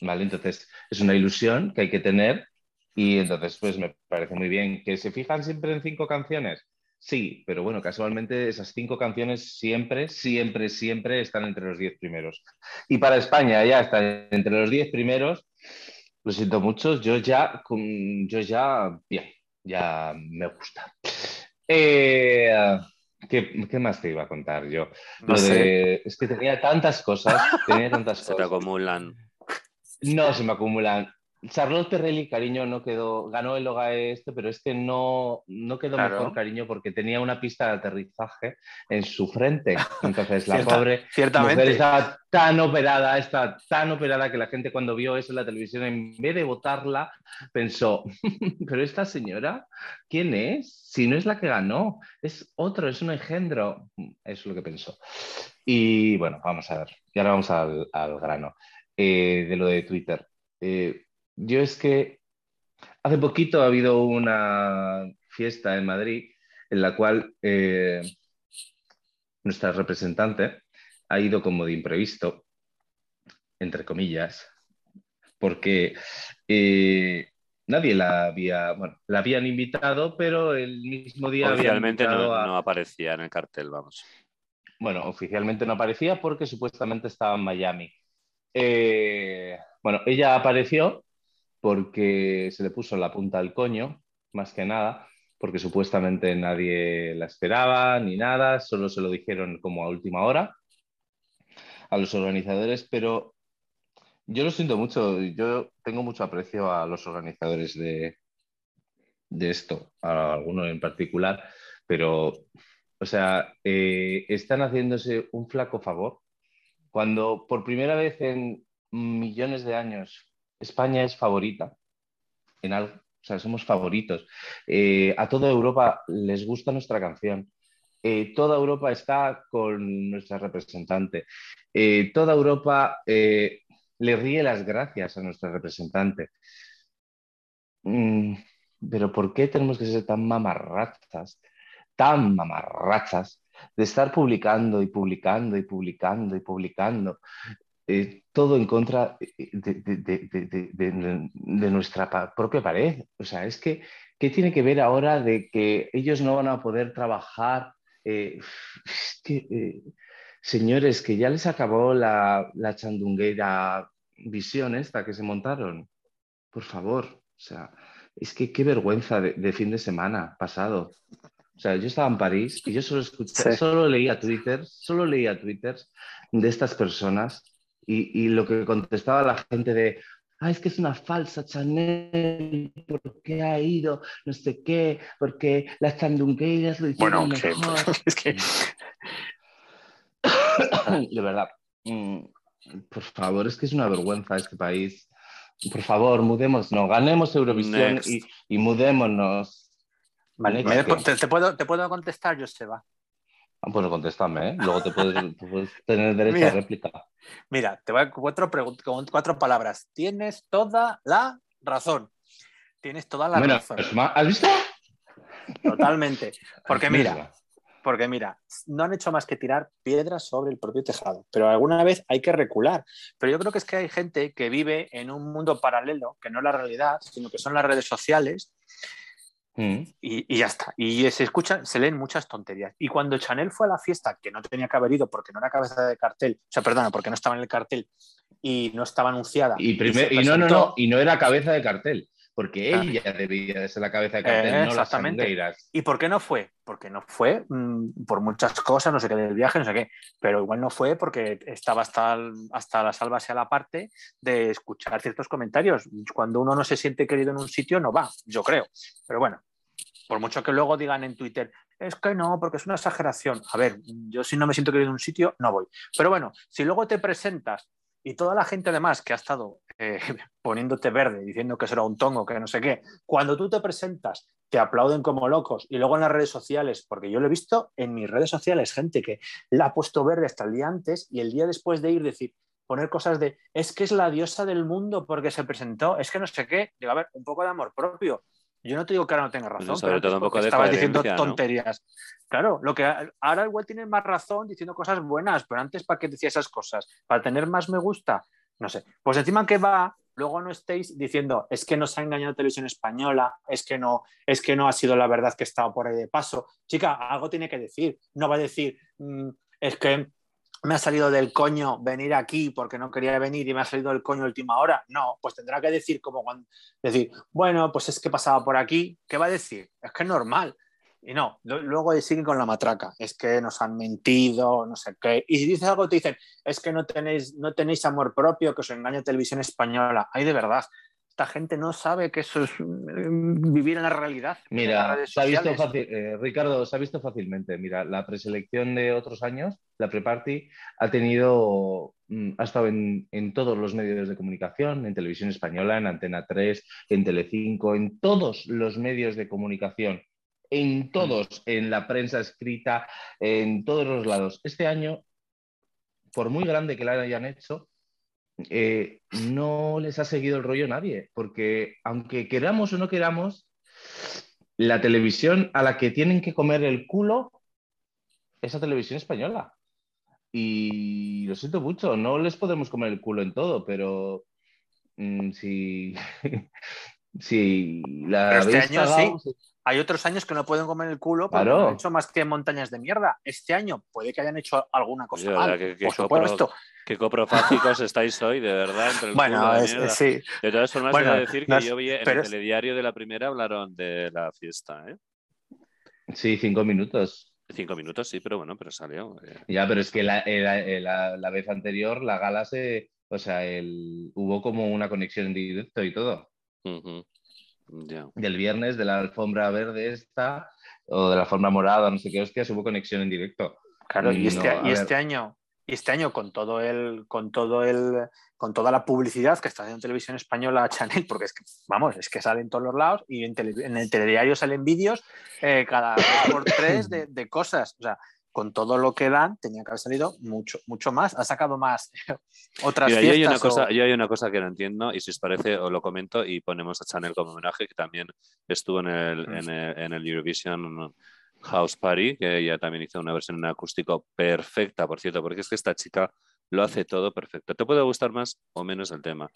¿Vale? Entonces, es una ilusión que hay que tener y entonces, pues me parece muy bien. ¿Que se fijan siempre en cinco canciones? Sí, pero bueno, casualmente esas cinco canciones siempre, siempre, siempre están entre los diez primeros. Y para España ya está entre los diez primeros. Lo siento mucho, yo ya, yo ya, bien, ya me gusta. Eh, ¿qué, qué más te iba a contar yo? No Lo sé. de- es que tenía tantas cosas, tenía tantas Se te cosas. acumulan. No, se me acumulan. Charlotte Perrelli, cariño, no quedó, ganó el OGAE este, pero es que no, no quedó Claro. mejor, cariño, porque tenía una pista de aterrizaje en su frente. Entonces, la Cierta- pobre mujer Ciertamente. estaba tan operada, está tan operada que la gente cuando vio eso en la televisión, en vez de votarla, pensó, pero esta señora, ¿quién es? Si no es la que ganó, es otro, es un engendro. Eso es lo que pensó. Y bueno, vamos a ver, y ahora vamos al, al grano eh, de lo de Twitter. Eh, yo es que hace poquito ha habido una fiesta en Madrid en la cual eh, nuestra representante ha ido como de imprevisto, entre comillas, porque eh, nadie la había, bueno, la habían invitado, pero el mismo día Oficialmente no, invitado a- no aparecía en el cartel, vamos. bueno, oficialmente no aparecía porque supuestamente estaba en Miami. Eh, bueno, ella apareció porque se le puso la punta al coño, más que nada, porque supuestamente nadie la esperaba ni nada, solo se lo dijeron como a última hora a los organizadores, pero yo lo siento mucho, yo tengo mucho aprecio a los organizadores de, de esto, a alguno en particular, pero, o sea, eh, están haciéndose un flaco favor cuando por primera vez en millones de años España es favorita en algo, o sea, somos favoritos. Eh, a toda Europa les gusta nuestra canción. Eh, toda Europa está con nuestra representante. Eh, toda Europa le ríe las gracias a nuestra representante. Mm, pero ¿por qué tenemos que ser tan mamarrachas, tan mamarrachas, de estar publicando y publicando y publicando y publicando eh, todo en contra de, de- de- de- de- nuestra propia pared? O sea, es que, ¿qué tiene que ver ahora de que ellos no van a poder trabajar? Eh, es que, eh, señores, que ya les acabó la, la chandunguera visión esta que se montaron. Por favor, o sea, es que qué vergüenza de, de fin de semana pasado. O sea, yo estaba en París y yo solo, escuché, Sí. solo leía Twitter, solo leía Twitter de estas personas y, y lo que contestaba la gente de, ah, es que es una falsa Chanel, porque ha ido, no sé qué, porque las chandungueiras lo hicieron Bueno, que, mejor. es que de verdad, mm, por favor, es que es una vergüenza este país. Por favor, mudémonos, ganemos Eurovisión y, y mudémonos. Vale, te puedo, te puedo contestar, Joseba. Ah, pues contéstame, ¿eh? Luego te puedes, tener derecho Mira. a réplica. Mira, te voy a cuatro, cuatro palabras. Tienes toda la razón. Tienes toda la razón. pues, ¿has visto? Totalmente. Porque mira, porque mira, no han hecho más que tirar piedras sobre el propio tejado, pero alguna vez hay que recular. Pero yo creo que es que hay gente que vive en un mundo paralelo, que no es la realidad, sino que son las redes sociales, Mm. y, y ya está. Y se escuchan, se leen muchas tonterías. Y cuando Chanel fue a la fiesta, que no tenía que haber ido porque no era cabeza de cartel, o sea, perdona, porque no estaba en el cartel y no estaba anunciada. Y, primer- y no, no, no, y no era cabeza de cartel, porque Ah. ella debía de ser la cabeza de cartel, Eh, no las exactamente. sangueiras. ¿Y por qué no fue? Porque no fue mm, por muchas cosas, no sé qué del viaje, no sé qué, pero igual no fue porque estaba hasta, hasta la salva sea la parte de escuchar ciertos comentarios. Cuando uno no se siente querido en un sitio, no va, yo creo. Pero bueno, por mucho que luego digan en Twitter, es que no, porque es una exageración. A ver, yo si no me siento querido en un sitio, no voy. Pero bueno, si luego te presentas y toda la gente además que ha estado eh, poniéndote verde, diciendo que será un tongo, que no sé qué, cuando tú te presentas, te aplauden como locos y luego en las redes sociales, porque yo lo he visto en mis redes sociales, gente que la ha puesto verde hasta el día antes y el día después de ir decir, poner cosas de, es que es la diosa del mundo porque se presentó, es que no sé qué, digo, a ver, un poco de amor propio. Yo no te digo que ahora no tenga razón, Bueno, sobre pero todo un poco de estabas diciendo tonterías. Claro, lo que ahora igual tienes más razón diciendo cosas buenas, pero antes ¿para qué decía esas cosas? ¿Para tener más me gusta? No sé. Pues encima que va, luego no estéis diciendo, es que nos ha engañado televisión española, es que no, es que no ha sido la verdad que estaba por ahí de paso. Chica, algo tiene que decir. No va a decir, "Mm, es que me ha salido del coño venir aquí porque no quería venir y me ha salido del coño última hora. No, pues tendrá que decir como cuando decir, bueno, pues es que pasaba por aquí. ¿Qué va a decir? Es que es normal. Y no, luego siguen con la matraca. Es que nos han mentido, no sé qué. Y si dices algo, te dicen, es que no tenéis, no tenéis amor propio, que os engaña televisión española. Ay, de verdad. Esta gente no sabe que eso es mm, vivir en la realidad. Mira, se ha visto fácil, eh, Ricardo, se ha visto fácilmente. Mira, la preselección de otros años, la pre-party, ha tenido, mm, ha estado en, en todos los medios de comunicación, en Televisión Española, en Antena 3, en Telecinco, en todos los medios de comunicación, en todos, en la prensa escrita, en todos los lados. Este año, por muy grande que la hayan hecho, eh, no les ha seguido el rollo nadie, porque aunque queramos o no queramos, la televisión a la que tienen que comer el culo es la televisión española. Y lo siento mucho, no les podemos comer el culo en todo, pero mm, si, si la Pero este cagado, Hay otros años que no pueden comer el culo porque Claro. no han hecho más que montañas de mierda. Este año puede que hayan hecho alguna cosa Oye, mal, ¿verdad? Que- que por supuesto. Qué coprofágicos estáis hoy, de verdad. Entre el culo, Bueno, es- mierda. sí. De todas formas, Bueno, voy a decir que no es- yo vi en el es- telediario de la primera hablaron de la fiesta. ¿eh? sí, cinco minutos. Cinco minutos, sí, pero bueno, pero salió. eh. Ya, pero es que la, la- la- la vez anterior la gala se, o sea, el, hubo como una conexión en directo y todo. Ujú. Del viernes de la alfombra verde esta o de la alfombra morada, no sé qué hostias, hubo conexión en directo. Claro, y este, no, y este año, y este año con todo el, con todo el, con toda la publicidad que está haciendo televisión española Chanel, porque es que, vamos, es que sale en todos los lados y en, tele- en el telediario salen vídeos eh, cada dos por tres de, de cosas. O sea, con todo lo que dan, tenía que haber salido mucho, mucho más. Ha sacado más otras Mira, yo hay, una cosa, yo hay una cosa que no entiendo y si os parece os lo comento y ponemos a Chanel como homenaje que también estuvo en el, Mm. en el, en el Eurovision House Party, que ella también hizo una versión en acústico perfecta, por cierto, porque es que esta chica lo hace todo perfecto. Te puede gustar más o menos el tema,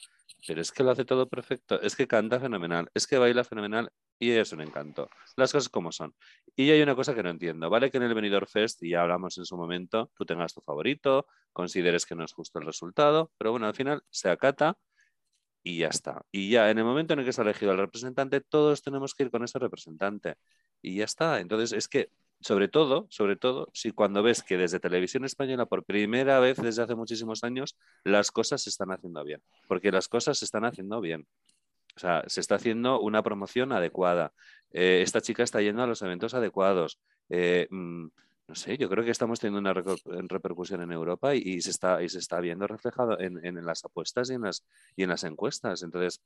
pero es que lo hace todo perfecto, es que canta fenomenal, es que baila fenomenal Y es un encanto. Las cosas como son. Y hay una cosa que no entiendo. Vale que en el Benidorm Fest, y ya hablamos en su momento, tú tengas tu favorito, consideres que no es justo el resultado, pero bueno, al final se acata y ya está. Y ya en el momento en el que se ha elegido el representante, todos tenemos que ir con ese representante. Y ya está. Entonces, es que, sobre todo, sobre todo, si cuando ves que desde Televisión Española, por primera vez desde hace muchísimos años, las cosas se están haciendo bien. Porque las cosas se están haciendo bien. O sea, se está haciendo una promoción adecuada. Eh, esta chica está yendo a los eventos adecuados. Eh, mm, no sé, yo creo que estamos teniendo una repercusión en Europa y, se, está, y se está viendo reflejado en, las apuestas y en las, y en las encuestas. Entonces,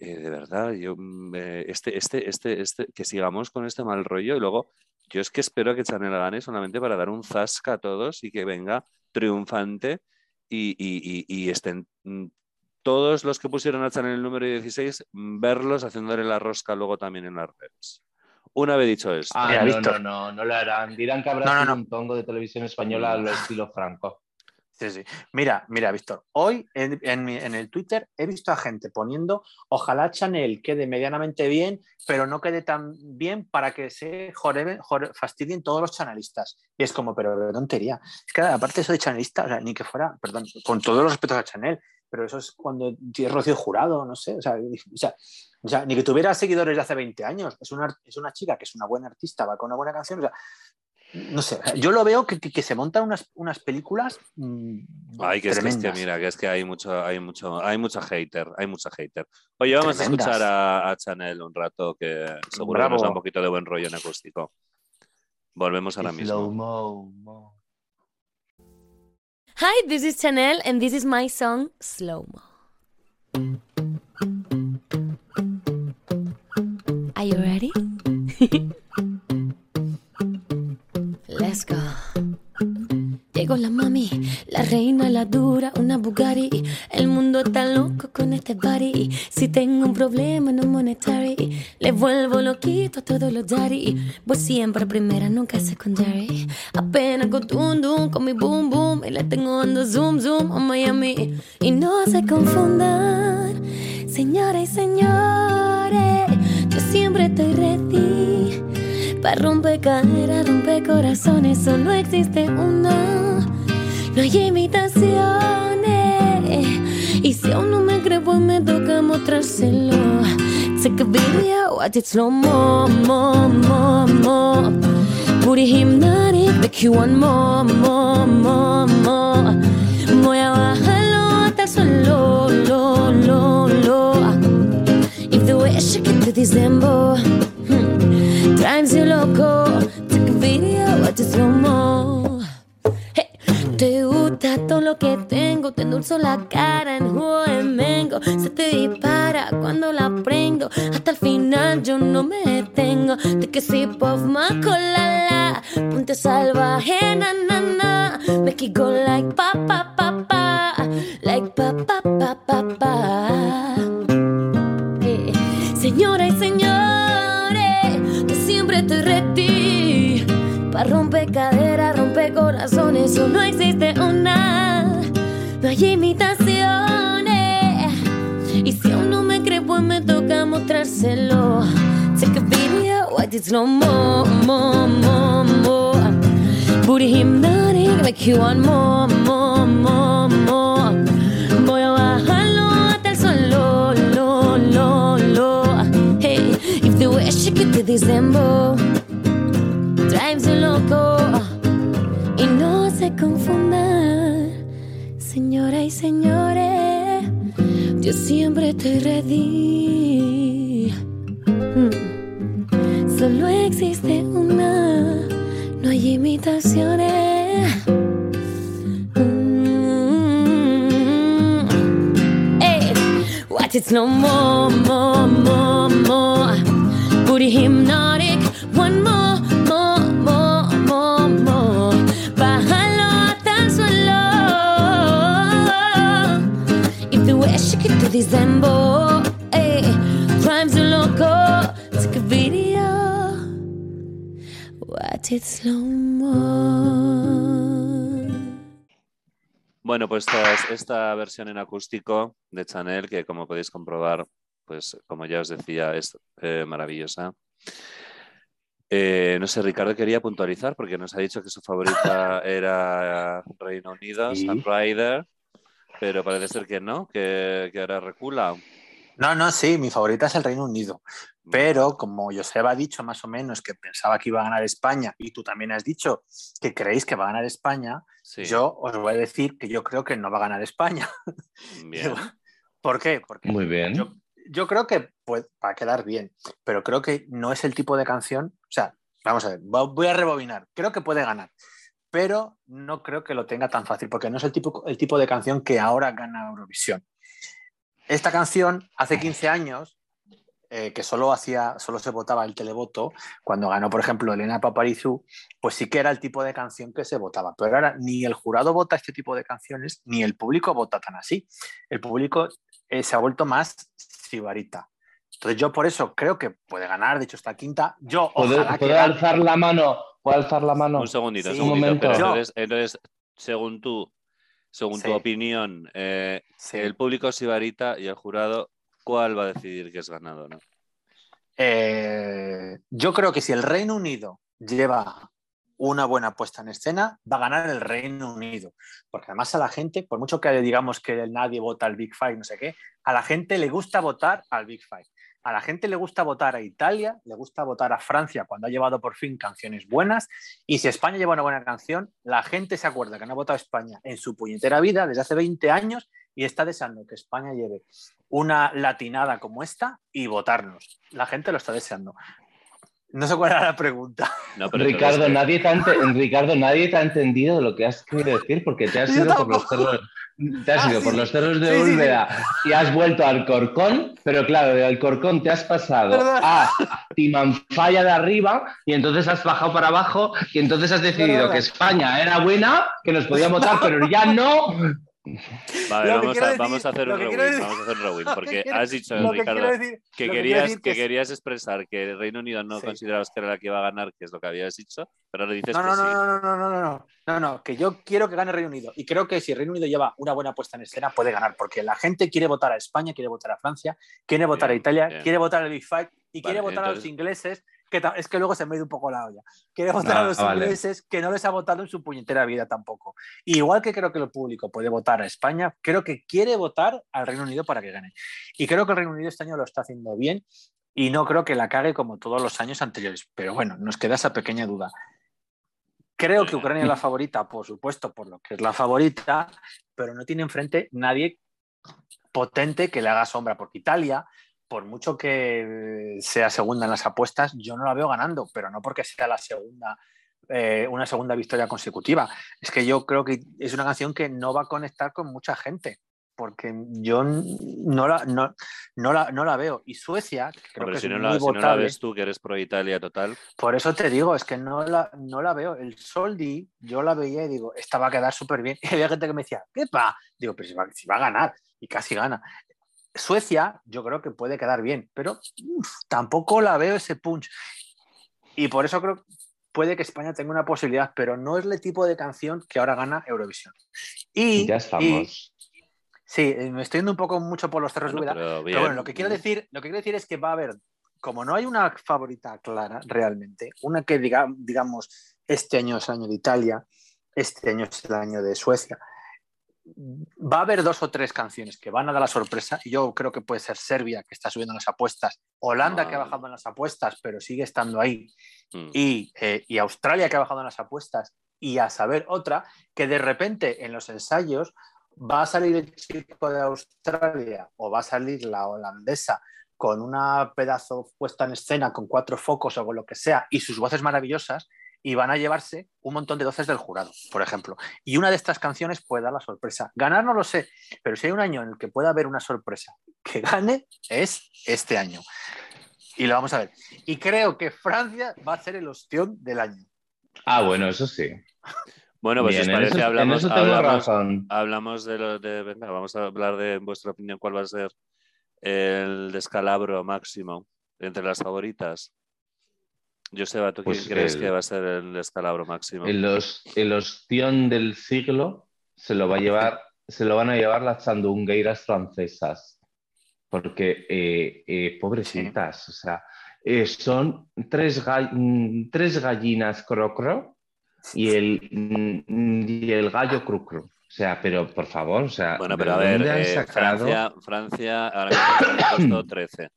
eh, de verdad, yo, mm, este, este, este, este, que sigamos con este mal rollo y luego yo es que espero que Chanel gane solamente para dar un zasca a todos y que venga triunfante y, y estén mm, todos los que pusieron a Chanel el número 16, mm, verlos haciéndole la rosca luego también en las redes. Una vez dicho esto. Ah, no, no, no, no lo harán. Dirán que habrá un tongo de televisión española al estilo Franco. Sí, sí. Mira, mira, Víctor, hoy en, el Twitter he visto a gente poniendo, ojalá Chanel quede medianamente bien, pero no quede tan bien para que se fastidien todos los chanelistas. Y es como, pero de tontería. Es que aparte eso de chanelista, o sea, ni que fuera, perdón, con todos los respetos a Chanel, pero eso es cuando es Rocío Jurado, no sé, o sea, o sea, ni que tuviera seguidores de hace 20 años, es una, es una chica que es una buena artista, va con una buena canción, o sea, no sé, yo lo veo que, que, se montan unas, unas películas mmm, Ay, que es que, mira, que es que hay mucho, hay mucho, hay mucha hater, hay mucha hater. Oye, vamos a escuchar a, Chanel un rato, que seguro que nos da un poquito de buen rollo en acústico. Volvemos ahora mismo. Hi, this is Chanel, and this is my song Slow Mo. Are you ready? Llegó la mami, la reina, la dura, una Bugatti. El mundo está loco con este body. Si tengo un problema no monetary, le vuelvo loquito a todos los daddy. Voy siempre primera, nunca secondary. Apenas con tum con mi boom boom. Y le tengo dando zoom zoom a Miami. Y no se confundan, señores y señores. Yo siempre estoy ready. Para romper caderas, romper corazones, solo existe una no hay imitaciones. Y si aún no me creo, pues me toca mostrárselo. Take a video, watch it slow mo, mo, mo, mo. Booty hypnotic, make you want more, more, more, more. Voy a bajarlo hasta el suelo, lo, lo, lo. If the way I shake it to loco, video, watch it slow mo. Te gusta todo lo que tengo, te endulzo la cara en jugo de mengo. Se te dispara cuando la prendo. Hasta el final yo no me detengo. De que si pop más con la la. Ponte salvaje, na na na. It go like pa pa pa pa. Like pa pa pa pa pa. Romper corazones, solo existe una. No hay imitaciones. Y si aún no me cree, pues me toca mostrárselo. Take a video, watch it slow mo, mo, mo, mo. Booty hypnotic, make you want more, more, more, more. Voy a bajarlo hasta el suelo, lo, lo, lo. Hey, if the way she get to December drives you loco. No se confundan, señora y señores, yo siempre estoy ready. Hmm. Solo existe una, no hay imitaciones. Mm. Hey, watch it slow mo, mo, mo, mo. Booty hypnotic, one more. December. Hey. Take a video. Watch it slow mo. Bueno, pues esta, esta versión en acústico de Chanel, que como podéis comprobar pues como ya os decía, es eh, maravillosa. Eh, no sé, Ricardo quería puntualizar porque nos ha dicho que su favorita era Reino Unido, Sí. Ryder, pero parece ser que no, que, que ahora recula. No, no, sí, mi favorita es el Reino Unido. Pero como Joseba ha dicho más o menos que pensaba que iba a ganar España y tú también has dicho que creéis que va a ganar España, Sí, yo os voy a decir que yo creo que no va a ganar España. bien. ¿Por qué? Porque Muy bien. yo, yo creo que pues, va a quedar bien, pero creo que no es el tipo de canción. O sea, vamos a ver, vo- voy a rebobinar. Creo que puede ganar, pero no creo que lo tenga tan fácil, porque no es el tipo, el tipo de canción que ahora gana Eurovisión. Esta canción, hace 15 años, eh, que solo, hacía, solo se votaba el televoto, cuando ganó, por ejemplo, Elena Paparizou, pues sí que era el tipo de canción que se votaba. Pero ahora ni el jurado vota este tipo de canciones, ni el público vota tan así. El público eh, se ha vuelto más sibarita. Entonces yo por eso creo que puede ganar, de hecho está quinta. Yo ¿Puedo, ojalá puedo alzar la mano? ¿Puedo alzar la mano? Un segundito, un Sí, un segundito. momento. entonces, entonces, según tú, según Sí. tu opinión, eh, Sí. el público sibarita y el jurado, ¿cuál va a decidir que es ganado? ¿no? Eh, yo creo que si el Reino Unido lleva una buena puesta en escena, va a ganar el Reino Unido. Porque además a la gente, por mucho que digamos que nadie vota al Big Five, no sé qué, a la gente le gusta votar al Big Five. A la gente le gusta votar a Italia, le gusta votar a Francia cuando ha llevado por fin canciones buenas. Y si España lleva una buena canción, la gente se acuerda que no ha votado a España en su puñetera vida desde hace 20 años y está deseando que España lleve una latinada como esta y votarnos. La gente lo está deseando. No sé cuál era la pregunta. No, pero Ricardo, nadie te, ha Ricardo, nadie te ha entendido lo que has querido decir porque te has Yo ido por los cerros, te has Ah, ido sí, por los cerros de Sí, y has vuelto al Corcón, pero claro, del Corcón te has pasado a Timanfaya de arriba y entonces has bajado para abajo y entonces has decidido que España era buena, que nos podía votar, pero ya no. Vale, vamos, a, hacer un rewind, vamos a hacer rewind, porque has dicho, Ricardo, que, querías, que, querías expresar que el Reino Unido no sí. considerabas que era la que iba a ganar, que es lo que habías dicho, pero ahora dices no, que no, sí. No, no, no, no, no, no, no, no, que yo quiero que gane el Reino Unido. Y creo que si el Reino Unido lleva una buena puesta en escena, puede ganar, porque la gente quiere votar a España, quiere votar a Francia, quiere votar a Italia, quiere votar a Big Five y quiere votar a los ingleses que es que luego se me ha ido un poco la olla. Quiere votar a Ah, los vale. ingleses que no les ha votado en su puñetera vida tampoco. Y igual que creo que el público puede votar a España, creo que quiere votar al Reino Unido para que gane. Y creo que el Reino Unido este año lo está haciendo bien y no creo que la cague como todos los años anteriores. Pero bueno, nos queda esa pequeña duda. Creo que. Ucrania es la favorita, por supuesto, por lo que es la favorita, pero no tiene enfrente nadie potente que le haga sombra, porque Italia, por mucho que sea segunda en las apuestas, yo no la veo ganando, pero no porque sea la segunda, eh, una segunda victoria consecutiva. Es que yo creo que es una canción que no va a conectar con mucha gente, porque yo no la, no, no la, no la veo. Y Suecia, que creo Hombre, que si es no, muy la, si no la votable, ves tú, que eres pro Italia total, por eso te digo, es que no la, no la veo. El Soldi, yo la veía y digo, esta va a quedar súper bien. Y había gente que me decía, ¿qué va? Digo, pero si va, si va a ganar. Y casi gana. Suecia, yo creo que puede quedar bien, pero uf, tampoco la veo ese punch. Y por eso creo puede que España tenga una posibilidad, pero no es el tipo de canción que ahora gana Eurovisión. Y, ya y- estamos. sí, eh, me estoy yendo un poco mucho por los cerros bueno, de pero pero bueno, lo que quiero decir, lo que quiero decir es que va a haber, como no hay una favorita clara realmente, una que diga, digamos, este año es el año de Italia, este año es el año de Suecia, va a haber dos o tres canciones que van a dar la sorpresa. Y yo creo que puede ser Serbia, que está subiendo en las apuestas, Holanda, que ha bajado en las apuestas, pero sigue estando ahí, Mm. y, eh, y Australia, que ha bajado en las apuestas, y a saber otra, que de repente en los ensayos va a salir el chico de Australia o va a salir la holandesa con una pedazo puesta en escena con cuatro focos o con lo que sea y sus voces maravillosas y van a llevarse un montón de voces del jurado, por ejemplo. Y una de estas canciones puede dar la sorpresa. Ganar no lo sé, pero si hay un año en el que pueda haber una sorpresa que gane, es este año. Y lo vamos a ver. Y creo que Francia va a ser el ostión del año. Ah, bueno, eso sí. Bueno, pues si os Bien, en parece, eso, hablamos, hablamos, de lo de. Venga, vamos a hablar de, en vuestra opinión, cuál va a ser el descalabro máximo entre las favoritas. Joseba, ¿tú Pues quién crees el- que va a ser el descalabro máximo? El, os- el ostión del siglo se lo va a llevar, se lo van a llevar las chandungueiras francesas. porque eh, eh, pobrecitas, o sea, eh, son tres, ga- mm, tres gallinas crocro y el, mm, y el gallo crucro. O sea, pero por favor, o sea, Bueno, ¿de pero a ver, dónde han eh, sacado? Francia, Francia ahora mismo está en el puesto 13.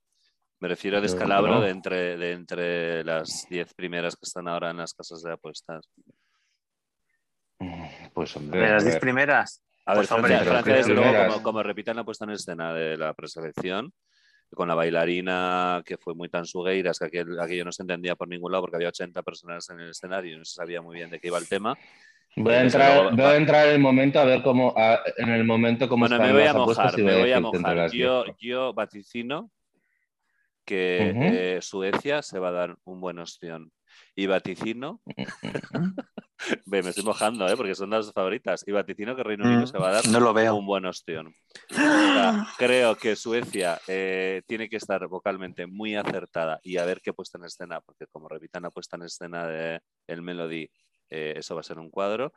Me refiero a descalabro no. de entre, de entre las 10 primeras que están ahora en las casas de apuestas. Pues hombre, De las 10 ver. primeras. A ver, Pues, hombre, Francia, luego, como, como repitan la puesta en escena de la preselección, con la bailarina que fue muy tan sugueiras que aquel- aquello no se entendía por ningún lado porque había 80 personas en el escenario y no se sabía muy bien de qué iba el tema. Voy a, entrar, luego, voy a entrar en el momento a ver cómo, a- en el momento cómo Bueno, me voy a las mojar, me voy a mojar. Yo, yo vaticino que Ujú. eh, Suecia se va a dar un buen ostión. Y vaticino, me estoy mojando, ¿eh? porque son las favoritas. Y vaticino que Reino Unido Mm, se va a dar no lo veo. un buen ostión. O sea, creo que Suecia eh, tiene que estar vocalmente muy acertada y a ver qué puesta en escena, porque como repitan la puesta en escena de el Melody, eh, eso va a ser un cuadro.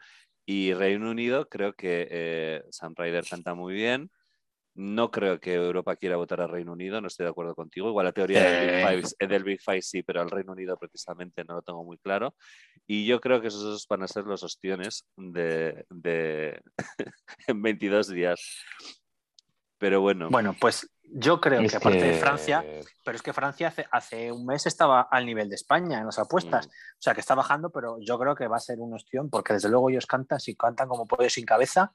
Y Reino Unido, creo que eh, Sam Ryder canta muy bien. No creo que Europa quiera votar a Reino Unido, no estoy de acuerdo contigo. Igual la teoría del, Big. Five, del Big Five sí, pero al Reino Unido precisamente no lo tengo muy claro. Y yo creo que esos van a ser los ostiones de, de en 22 días. Pero bueno, Bueno, pues yo creo Es que aparte de Francia, pero es que Francia hace, hace un mes estaba al nivel de España en las apuestas. Mm. O sea, que está bajando, pero yo creo que va a ser un ostión, porque desde luego ellos cantan, si cantan como pollo sin cabeza,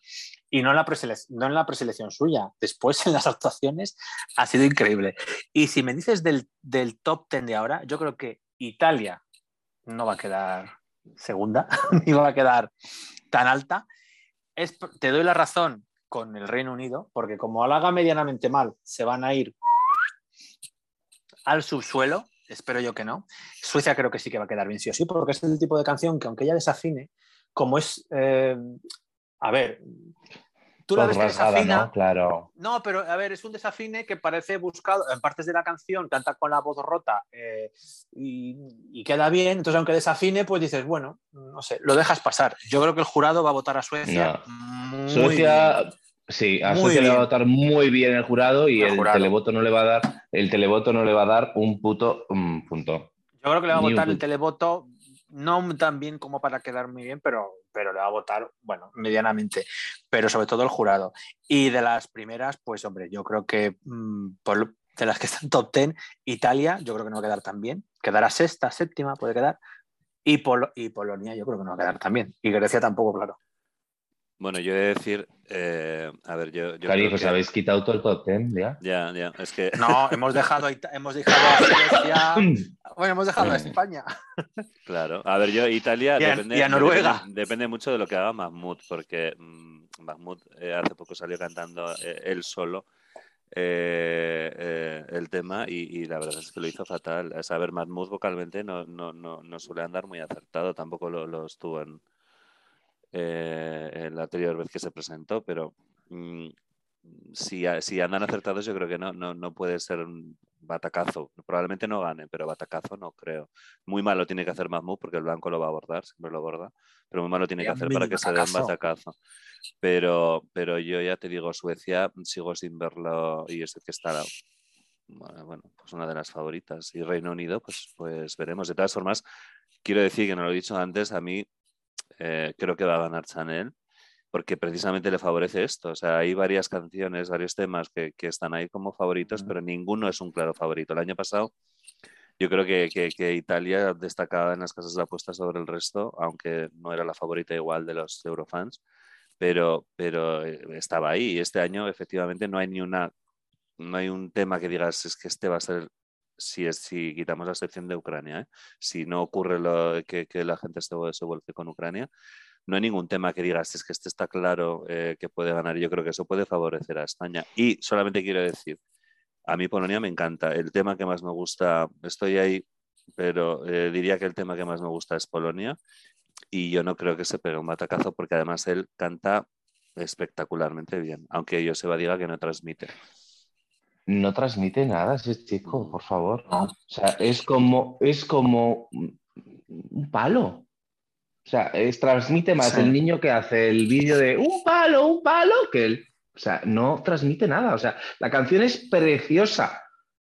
y no en, la no en la preselección suya. Después, en las actuaciones, ha sido increíble. Y si me dices del, del top 10 de ahora, yo creo que Italia no va a quedar segunda, ni va a quedar tan alta. Es, te doy la razón con el Reino Unido, porque como lo haga medianamente mal, se van a ir al subsuelo, espero yo que no. Suecia creo que sí que va a quedar bien sí o sí, porque es el tipo de canción que aunque ella desafine, como es, eh, a ver, tú la ves que rasgada, desafina, ¿no? Claro. no, pero a ver, es un desafine que parece buscado en partes de la canción, canta con la voz rota eh, y, y queda bien. Entonces, aunque desafine, pues dices, bueno, no sé, lo dejas pasar. Yo creo que el jurado va a votar a Suecia. Suecia, bien. Sí, a Suecia le va a votar muy bien el jurado y El televoto no le va a dar, el televoto no le va a dar un puto mm, punto. Yo creo que le va a Ni votar el televoto, no tan bien como para quedar muy bien, pero, pero le va a votar, bueno, medianamente, pero sobre todo el jurado. Y de las primeras, pues hombre, yo creo que mm, por- de las que están top 10, Italia, yo creo que no va a quedar tan bien. Quedará sexta, séptima, puede quedar. Y, Polo- y Polonia, yo creo que no va a quedar tan bien. Y Grecia tampoco, claro. Bueno, yo he de decir, eh, a ver, yo, yo Cari, pues que- habéis quitado todo el top ten, ¿ya? Ya, ya, es que No, hemos dejado, hemos dejado a Suecia, bueno, hemos dejado a España. Claro, a ver, yo Italia Y a- depende, y a Noruega. Depende, depende mucho de lo que haga Mahmoud, porque mm, Mahmoud eh, hace poco salió cantando eh, él solo eh, eh, el tema y, y la verdad es que lo hizo fatal. A saber, Mahmoud vocalmente no, no, no, no suele andar muy acertado, tampoco lo, lo estuvo en, eh, la anterior vez que se presentó, pero mm, si, si andan acertados yo creo que no, no, no puede ser un batacazo. Probablemente no gane, pero batacazo no creo. Muy malo tiene que hacer Mahmoud porque el blanco lo va a abordar, siempre lo aborda, pero muy malo tiene que hacer para que se dé un batacazo. Pero, pero yo ya te digo, Suecia sigo sin verlo y es el que está bueno, pues una de las favoritas. Y Reino Unido, pues, pues veremos. De todas formas, quiero decir que no lo he dicho antes, a mí eh, creo que va a ganar Chanel porque precisamente le favorece esto. O sea, hay varias canciones, varios temas que, que están ahí como favoritos, pero ninguno es un claro favorito. El año pasado yo creo que, que- que Italia destacaba en las casas de apuestas sobre el resto, aunque no era la favorita igual de los Eurofans, pero, pero eh, estaba ahí. Y este año efectivamente no hay ni una, no hay un tema que digas es que este va a ser si, es, si quitamos la excepción de Ucrania, ¿eh? si no ocurre lo, que, la gente se, se vuelve con Ucrania, no hay ningún tema que digas es que este está claro eh, que puede ganar. Yo creo que eso puede favorecer a España. Y solamente quiero decir, a mí Polonia me encanta. El tema que más me gusta, estoy ahí, pero eh, diría que el tema que más me gusta es Polonia. Y yo no creo que se pegue un batacazo porque además él canta espectacularmente bien, aunque Joseba diga que no transmite. No transmite nada ese chico, por favor. O sea, es como, es como un palo. O sea, es, transmite más Sí. el niño que hace el vídeo de un palo, un palo, que él. O sea, no transmite nada. O sea, la canción es preciosa,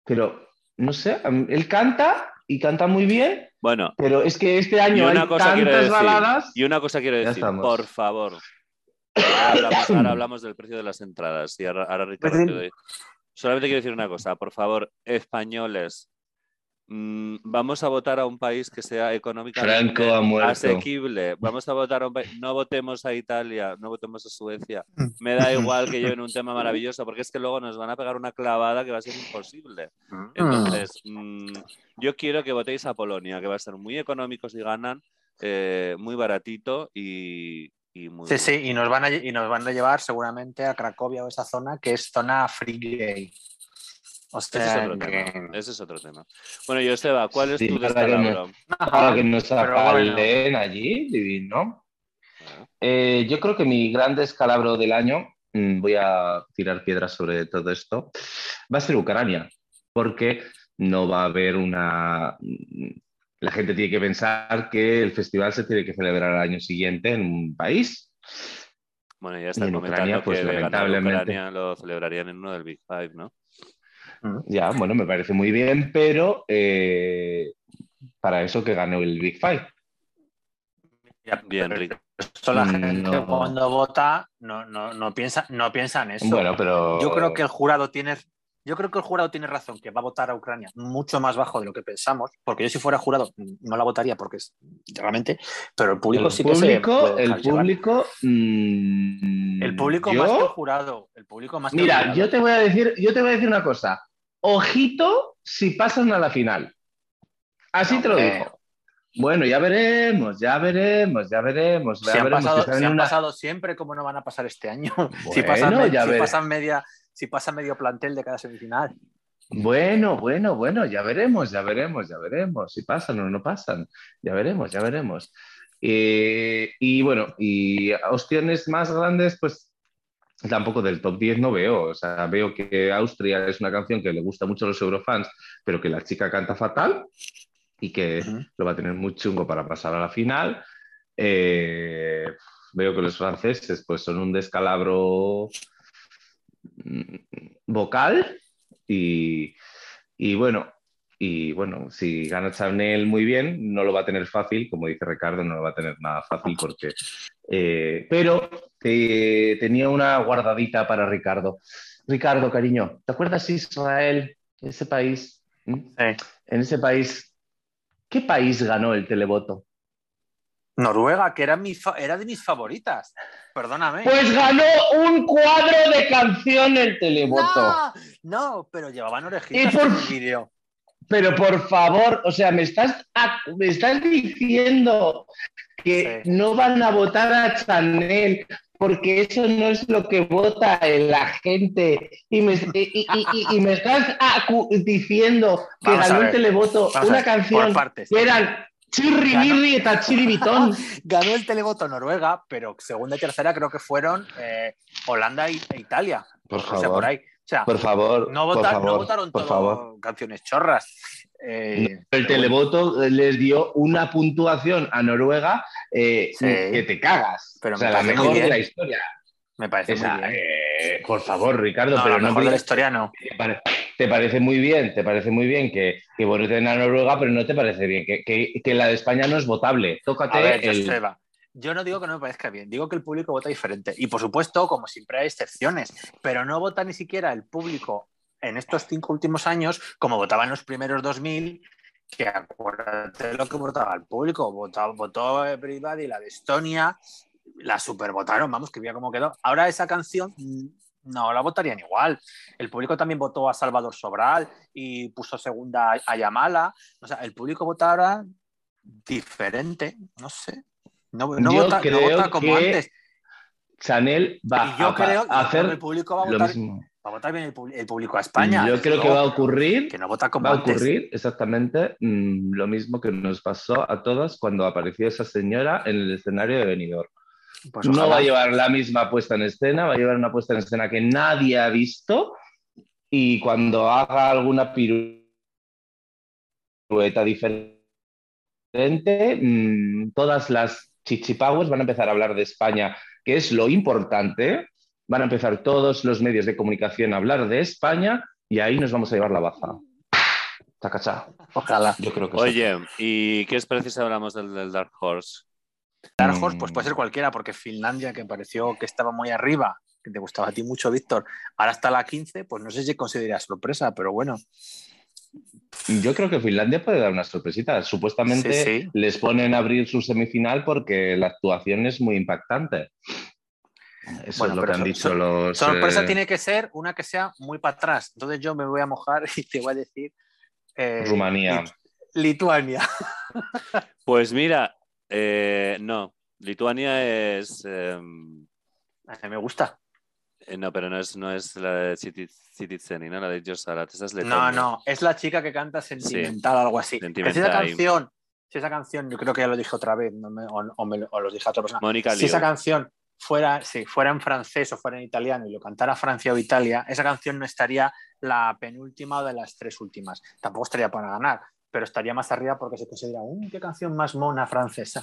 pero no sé, él canta y canta muy bien, Bueno, pero es que este año hay una cosa quiero tantas decir, baladas. y una cosa quiero decir, por favor. Ahora hablamos, ahora hablamos del precio de las entradas y ahora, ahora, Ricardo, Pues te doy- Solamente quiero decir una cosa, por favor, españoles, mm, vamos a votar a un país que sea económicamente Franco ha muerto. asequible. Vamos a votar a un país. No votemos a Italia, no votemos a Suecia. Me da igual que lleven un tema maravilloso, porque es que luego nos van a pegar una clavada que va a ser imposible. Entonces, mm, yo quiero que votéis a Polonia, que va a ser muy económico si ganan, eh, muy baratito y, y muy. Sí, sí, y nos, van a, y nos van a llevar seguramente a Cracovia o esa zona que es zona free gay. O Ese es sea, otro que- tema. Ese es otro tema. Bueno, Joseba, ¿cuál es Sí, tu para que no- descalabro? Para que nos Pero bueno. apalen allí, divino. Eh, yo creo que mi gran descalabro del año, mm, voy a tirar piedras sobre todo esto, va a ser Ucrania, porque no va a haber una... mm, La gente tiene que pensar que el festival se tiene que celebrar al año siguiente en un país. Bueno, ya en comentando Ucrania, pues, que lamentablemente- Ucrania lo celebrarían en uno del Big Five, ¿no? Ya, bueno, me parece muy bien, pero eh, para eso que ganó el Big Five. Ya, Bien, Rick. Esto la Mm, gente no. cuando vota no, no, no, piensa, no piensa en eso. Bueno, pero... Yo creo que el jurado tiene. Yo creo que el jurado tiene razón, que va a votar a Ucrania mucho más bajo de lo que pensamos, porque yo si fuera jurado no la votaría porque es realmente, pero el público el sí que se público, puede el público, mm, el público yo- más que el jurado, el público más que el Mira, yo te voy a decir, yo te voy a decir una cosa. Ojito si pasan a la final. Así te lo Hombre. digo. Bueno, ya veremos, ya veremos, ya veremos. ya Si han, veremos, pasado, han una- siempre, ¿cómo no van a pasar este año? si pasan, ya si pasan media, si pasa medio plantel de cada semifinal. Bueno, bueno, bueno, ya veremos, ya veremos, ya veremos. Si pasan o no pasan. Ya veremos, ya veremos. Eh, y bueno, y opciones más grandes, pues tampoco del top 10 no veo. O sea, veo que Austria es una canción que le gusta mucho a los eurofans, pero que la chica canta fatal y que Ujú. lo va a tener muy chungo para pasar a la final. Eh, veo que los franceses pues son un descalabro vocal y, y bueno, y bueno, si gana Chanel muy bien, no lo va a tener fácil, como dice Ricardo, no lo va a tener nada fácil porque... eh, pero eh, tenía una guardadita para Ricardo. Ricardo, cariño, ¿te acuerdas Israel, ese país? ¿Mm? Sí. En ese país, ¿qué país ganó el televoto? Noruega, que era, mi fa- era de mis favoritas. Perdóname. Pues ganó un cuadro de canción el televoto. no, no, pero llevaban orejitas por- en el vídeo. Pero por favor, o sea, me estás, me estás diciendo que Sí. no van a votar a Chanel porque eso no es lo que vota la gente. Y me, y, y- y- y me estás diciendo que Vamos ganó ver, televoto Vamos una canción que eran Chirri Ganó- Chiribitón. Ganó el televoto Noruega, pero segunda y tercera creo que fueron eh, Holanda y- e Italia. Por O sea, por favor, ahí. O sea, por favor, no, por votar- no favor, votaron por todo favor. canciones chorras. Eh, El televoto les dio una puntuación a Noruega eh, Sí. que te cagas. Pero o sea, me la mejor de bien. la historia. me parece Esa, muy bien. eh, por favor, Ricardo, no, pero no mejor de la historia no. pare- te parece muy bien, te parece muy bien que, que voten a Noruega, pero no te parece bien que, que- que la de España no es votable. Tócate A ver, el- Joseba, yo no digo que no me parezca bien, digo que el público vota diferente. Y por supuesto, como siempre hay excepciones, pero no vota ni siquiera el público en estos cinco últimos años como votaba en los primeros 2000, que acuérdate lo que votaba el público. Votó, votó Everybody, la de Estonia, la supervotaron, vamos, que veía cómo quedó. Ahora esa canción no la votarían igual. El público también votó a Salvador Sobral y puso segunda a Yamala. O sea, el público vota ahora diferente, no sé. No, vota, no vota como que antes. Chanel va Y yo a, creo, a hacer el público va a votar, va a votar bien el, público a España. Yo creo que va a ocurrir que no vota como Va a antes. ocurrir exactamente mm, lo mismo que nos pasó a todas cuando apareció esa señora en el escenario de Benidorm. Pues no va a llevar la misma puesta en escena, va a llevar una puesta en escena que nadie ha visto y cuando haga alguna pirueta diferente, mm, todas las chichipowers van a empezar a hablar de España, que es lo importante, van a empezar todos los medios de comunicación a hablar de España y ahí nos vamos a llevar la baza. Chacachá. Ojalá. Yo creo que sí. Oye, ¿y qué os parece si hablamos del, del Dark Horse? Dark Horse, pues Mm. puede ser cualquiera, porque Finlandia, que pareció que estaba muy arriba, que te gustaba a ti mucho, Víctor, ahora está la 15, pues no sé si considera sorpresa, pero bueno. Yo creo que Finlandia puede dar una sorpresita. Supuestamente Sí, sí. les ponen a abrir su semifinal porque la actuación es muy impactante. Eso Bueno, es lo que han dicho los. Sorpresa eh, tiene que ser una que sea muy para atrás. Entonces yo me voy a mojar y te voy a decir. eh, Rumanía. Lit- Lituania. Pues mira, eh, no, Lituania es... A mí me gusta. eh, no, pero no es, no es la de Citi- Citizen, ¿no? La de George esa es No, Letonia. no, es la chica que canta sentimental o algo así. Pero si esa Sentimental. canción, si esa canción, yo creo que ya lo dije otra vez, no me- o, o me o lo dije a otra persona. Mónica si esa canción fuera, si fuera en francés o fuera en italiano y lo cantara Francia o Italia, esa canción no estaría la penúltima de las tres últimas. Tampoco estaría para ganar, pero estaría más arriba porque se considera, "Uh, qué canción más mona francesa.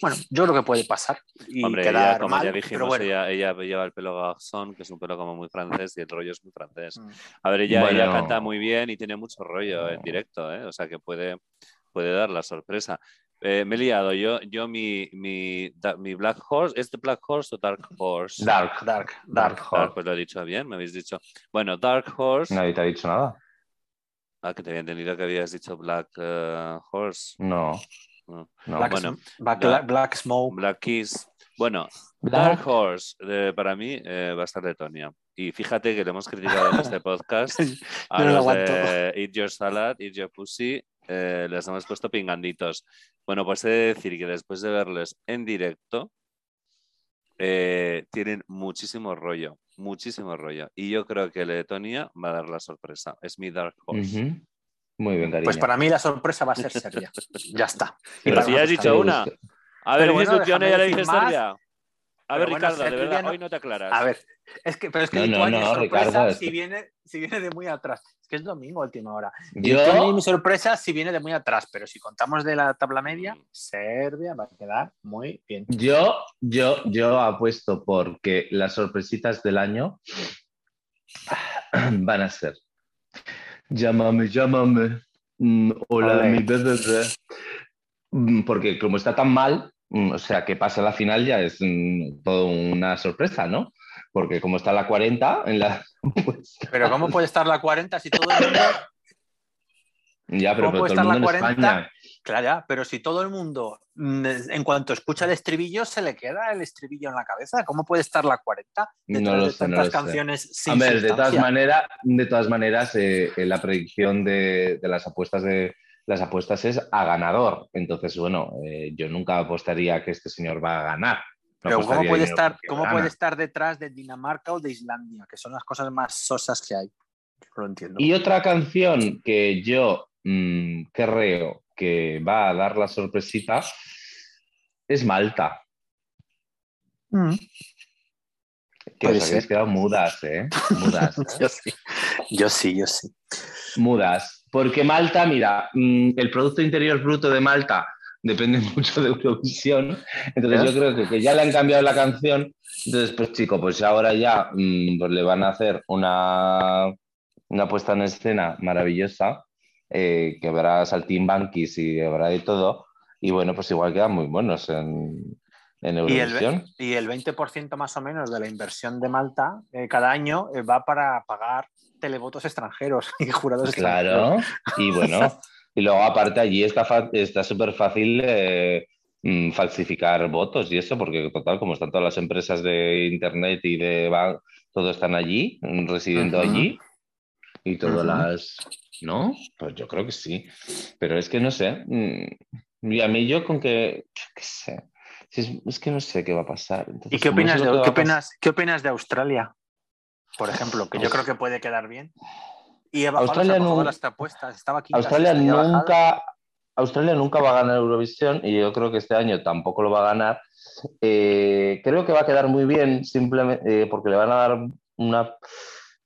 Bueno, yo creo que puede pasar y Hombre, quedar ella, como mal, ya pero dijimos, bueno. ella, ella lleva el pelo garzón, que es un pelo como muy francés, y el rollo es muy francés. Mm. A ver, ella, ella Bueno. canta muy bien y tiene mucho rollo en directo, ¿eh? o sea que puede, puede dar la sorpresa. Eh, me he liado, yo, yo mi, mi, da- mi Black Horse, ¿es de Black Horse o Dark Horse? Dark. Dark, Dark. Dark Ah, Horse. pues lo he dicho bien, me habéis dicho. Bueno, Dark Horse. Nadie te ha dicho nada. Ah, que te había entendido que habías dicho Black eh, Horse. No. No. no. Black, bueno, Black, Smoke. Black Keys. Bueno, Black- Dark Horse, eh, para mí, eh, va a estar Letonia. Y fíjate que le hemos criticado en este podcast a Yo no lo los de Eat Your Salad, Eat Your Pussy, eh, les hemos puesto pinganditos. Bueno, pues he de decir que después de verles en directo, eh, tienen muchísimo rollo, muchísimo rollo. Y yo creo que Letonia va a dar la sorpresa. Es mi Dark Horse. Ujú. Muy bien, cariño. Pues para mí la sorpresa va a ser Serbia. ya está. Y Pero para si ya has dicho una. A Pero ver, bueno, dices Lituania y ya le déjame dices. Serbia. A Pero ver, bueno, Ricardo, de verdad, no- hoy no te aclaras. A ver, es que, pero es que No, Lituania no, es sorpresa Ricardo, si, esto- viene, si viene de muy atrás. Es que es domingo, última hora. Yo, Lituania, mi sorpresa si viene de muy atrás, pero si contamos de la tabla media, Serbia va a quedar muy bien. yo, yo, yo apuesto porque las sorpresitas del año van a ser. Llámame, llámame. Mm, hola, Ole. mi bebé. Mm, Porque como está tan mal, mm, o sea, que pase a la final ya es todo una sorpresa, ¿no? Porque como está la 40 en la... pues, Pero ¿cómo puede estar la 40 si todo el mundo... ya, pero, ¿Cómo pero puede todo el estar la mundo en 40? España. Claro, ya, pero si todo el mundo, mm, en cuanto escucha el estribillo, se le queda el estribillo en la cabeza. ¿Cómo puede estar la 40 detrás No lo de sé, no tantas sé. canciones sin A ver, de todas maneras, de todas maneras, eh, eh, la predicción de, de las apuestas de las apuestas es a ganador. Entonces, bueno, eh, yo nunca apostaría que este señor va a ganar. No Pero ¿cómo apostaría puede, estar, ¿cómo puede estar detrás de Dinamarca o de Islandia? Que son las cosas más sosas que hay. Lo entiendo. Y otra canción que yo mm, creo que va a dar la sorpresita es Malta. Mm. Que os habéis quedado mudas, ¿eh? Mudas. ¿eh? Yo sí, yo sí, yo sí. mudas. Porque Malta, mira, mm, el Producto Interior Bruto de Malta depende mucho de Eurovisión. Entonces yo creo que, que ya le han cambiado la canción. Entonces, pues chico, pues ahora ya mm, pues le van a hacer una, una puesta en escena maravillosa, eh, que habrá saltimbanquis y habrá de todo. Y bueno, pues igual quedan muy buenos en, en Y el, Eurovisión. y el 20% más o menos de la inversión de Malta eh, cada año eh, va para pagar televotos extranjeros y jurados extranjeros. Claro, y bueno, y luego aparte allí está súper fácil eh, mm, falsificar votos y eso, porque total, como están todas las empresas de internet y de ban- todo están allí, mm, residiendo allí, y todas las... ¿No? Pues yo creo que sí, pero es que no sé, mm, y a mí yo con que, qué sé, es, es que no sé qué va a pasar. ¿Y qué como no sé opinas, de, qué, opinas, qué opinas de Australia? Por ejemplo, que yo creo que puede quedar bien. Y Australia apuestas. Estaba quinta, Australia nunca, Australia nunca va a ganar Eurovisión y yo creo que este año tampoco lo va a ganar. Eh, creo que va a quedar muy bien, simplemente eh, porque le van a dar una.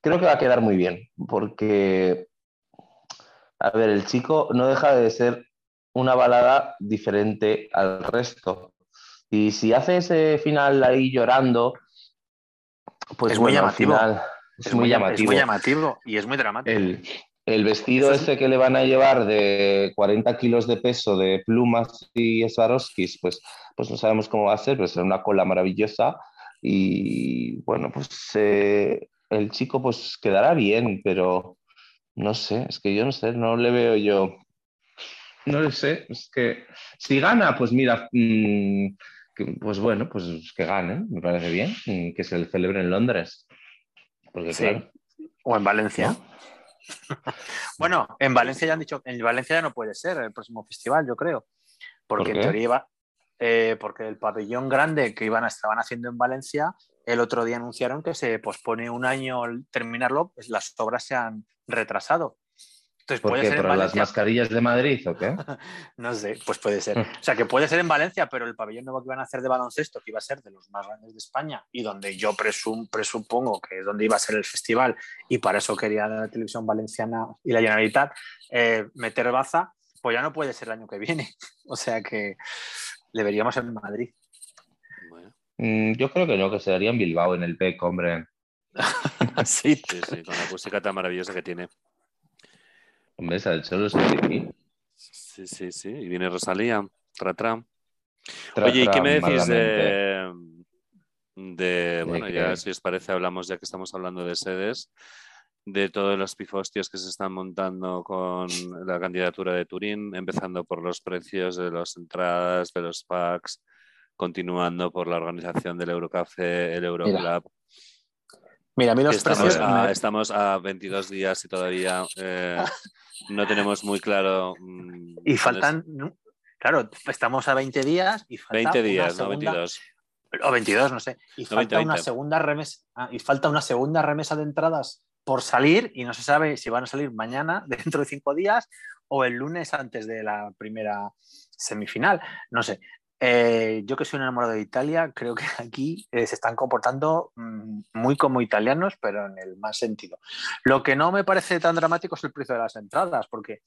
Creo que va a quedar muy bien, porque. A ver, el chico no deja de ser una balada diferente al resto. Y si hace ese final ahí llorando, Pues Es muy al llamativo. final Es, muy llamativo. Es muy llamativo y es muy dramático. El, el vestido ese que le van a llevar de 40 kilos de peso de plumas y Swarovskis, pues, pues no sabemos cómo va a ser, pero será una cola maravillosa. Y bueno, pues eh, el chico pues quedará bien, pero no sé, es que yo no sé, no le veo yo. No le sé, es que si gana, pues mira, mm, pues bueno, pues que gane, me parece bien, mm, que se le celebre en Londres. Porque Sí. claro, O en Valencia. ¿no? Bueno, en Valencia ya han dicho, en Valencia ya no puede ser el próximo festival, yo creo. Porque ¿Por en teoría iba, eh, porque el pabellón grande que iban a, estaban haciendo en Valencia, el otro día anunciaron que se pospone un año el terminarlo, pues las obras se han retrasado. Entonces ¿Por puede qué? ser en ¿Por las mascarillas de Madrid o qué? No sé, pues puede ser. O sea, que puede ser en Valencia, pero el pabellón nuevo que iban a hacer de baloncesto, que iba a ser de los más grandes de España y donde yo presum- presupongo que es donde iba a ser el festival y para eso quería la televisión valenciana y la Generalitat eh, meter baza, pues ya no puede ser el año que viene. O sea que le veríamos en Madrid. Bueno, Mm, yo creo que no, que se daría en Bilbao, en el PEC, hombre. sí. sí, sí, con la acústica tan maravillosa que tiene. Hombre, esa del solo es aquí. Sí, sí, sí. Y viene Rosalía, tra, tra. Tra, Oye, ¿y qué me decís de, de, bueno, ya si os parece hablamos, ya que estamos hablando de sedes, de todos los pifostios que se están montando con la candidatura de Turín, empezando por los precios de las entradas, de los packs, continuando por la organización del Eurocafé, el Euroclub. Mira, a mí los Estamos precios. a, me- estamos a 22 días y todavía eh, no tenemos muy claro. mm, Y faltan. Claro, estamos a 20 días y falta 20 una días, no segunda- 22. O 22, no sé. Y No, falta 20, una 20. segunda remesa. ah, y falta una segunda remesa de entradas por salir y no se sabe si van a salir mañana, dentro de cinco días, o el lunes antes de la primera semifinal. No sé. Eh, yo que soy un enamorado de Italia, creo que aquí eh, se están comportando mm, muy como italianos, pero en el más sentido. Lo que no me parece tan dramático es el precio de las entradas, porque,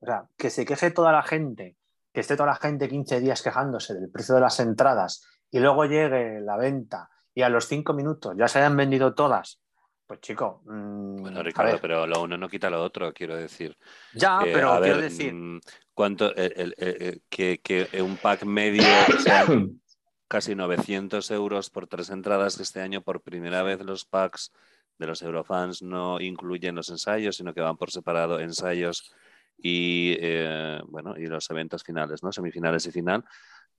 o sea, que se queje toda la gente, que esté toda la gente 15 días quejándose del precio de las entradas y luego llegue la venta y a los cinco minutos ya se hayan vendido todas, pues chico, mm, Bueno, Ricardo, pero lo uno no quita lo otro, quiero decir. ya, Eh, pero quiero ver, decir, mm, ¿cuánto, el- el- el- el- que, que un pack medio sean casi 900 euros por tres entradas que este año por primera vez los packs de los Eurofans no incluyen los ensayos, sino que van por separado ensayos y eh, bueno y los eventos finales, ¿no? Semifinales y final,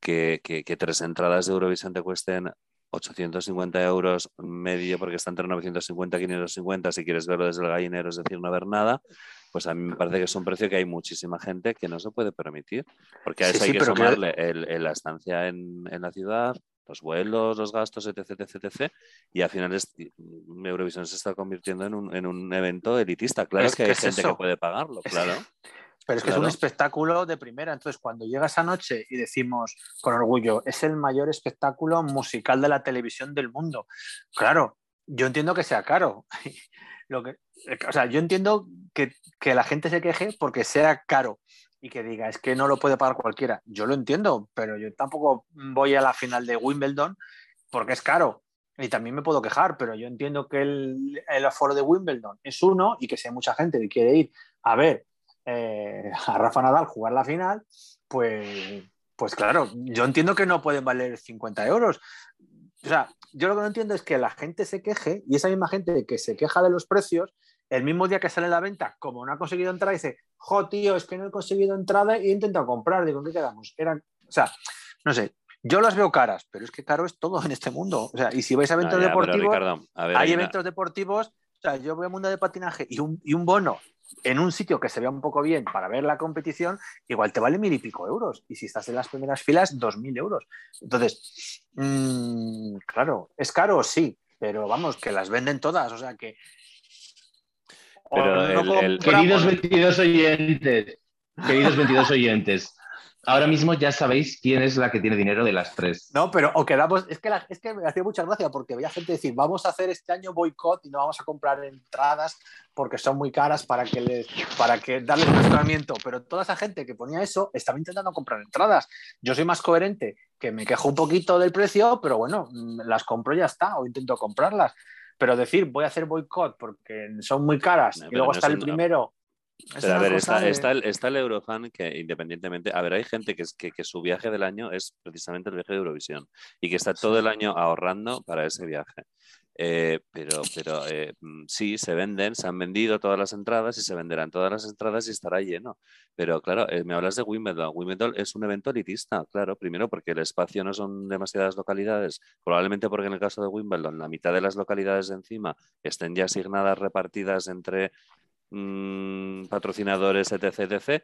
que, que- que tres entradas de Eurovisión te cuesten 850 euros medio, porque está entre 950 y 550, si quieres verlo desde el gallinero, es decir, no ver nada, pues a mí me parece que es un precio que hay muchísima gente que no se puede permitir, porque a Sí, eso sí, hay que pero que- sumarle el- el- la estancia en, en la ciudad, los vuelos, los gastos, etc, etc, etc, y al final es- Eurovisión se está convirtiendo en un, en un evento elitista. Claro Es que, que hay es gente eso. que puede pagarlo, claro. pero es que es un claro. espectáculo de primera. Entonces, cuando llega esa noche y decimos con orgullo, es el mayor espectáculo musical de la televisión del mundo. Claro, yo entiendo que sea caro. Lo que, o sea, yo entiendo que, que la gente se queje porque sea caro y que diga, es que no lo puede pagar cualquiera. Yo lo entiendo, pero yo tampoco voy a la final de Wimbledon porque es caro. Y también me puedo quejar, pero yo entiendo que el, el aforo de Wimbledon es uno y que si hay mucha gente que quiere ir a ver eh, a Rafa Nadal jugar la final, pues, pues claro, yo entiendo que no pueden valer 50 euros. O sea, yo lo que no entiendo es que la gente se queje y esa misma gente que se queja de los precios, el mismo día que sale la venta, como no ha conseguido entrar, dice, jo, tío, es que no he conseguido entrada y he intentado comprar. Digo, ¿en qué quedamos? Eran, o sea, no sé, yo las veo caras, pero es que caro es todo en este mundo. O sea, y si vais a No, eventos ya, deportivos, Ricardo, a ver, hay hay una- eventos deportivos, o sea, yo voy a mundo de patinaje y un, y un bono en un sitio que se vea un poco bien para ver la competición, igual te vale mil y pico euros. Y si estás en las primeras filas, dos mil euros. Entonces, mm, claro, es caro, sí, pero vamos, que las venden todas, o sea que. o Pero no el- el- compramos- Queridos 22 oyentes, queridos 22 oyentes, ahora mismo ya sabéis quién es la que tiene dinero de las tres. No, pero o quedamos, es que, la- es que me hacía mucha gracia porque veía gente decir, vamos a hacer este año boicot y no vamos a comprar entradas porque son muy caras para que les, para que darles asesoramiento. Pero toda esa gente que ponía eso estaba intentando comprar entradas. Yo soy más coherente, que me quejo un poquito del precio, pero bueno, mm, las compro y ya está, o intento comprarlas. pero decir voy a hacer boicot porque son muy caras No, y luego no está es el un- es Pero a ver, está, de- está el, está el Eurofan que independientemente, a ver, hay gente que, es, que, que su viaje del año es precisamente el viaje de Eurovisión y que está todo el año ahorrando para ese viaje. Eh, pero pero eh, mm, sí, se venden, se han vendido todas las entradas y se venderán todas las entradas y estará lleno. Pero claro, eh, me hablas de Wimbledon. Wimbledon es un evento elitista, claro, primero porque el espacio no son demasiadas localidades, probablemente porque en el caso de Wimbledon la mitad de las localidades de encima estén ya asignadas, repartidas entre mm, patrocinadores, etc, etc.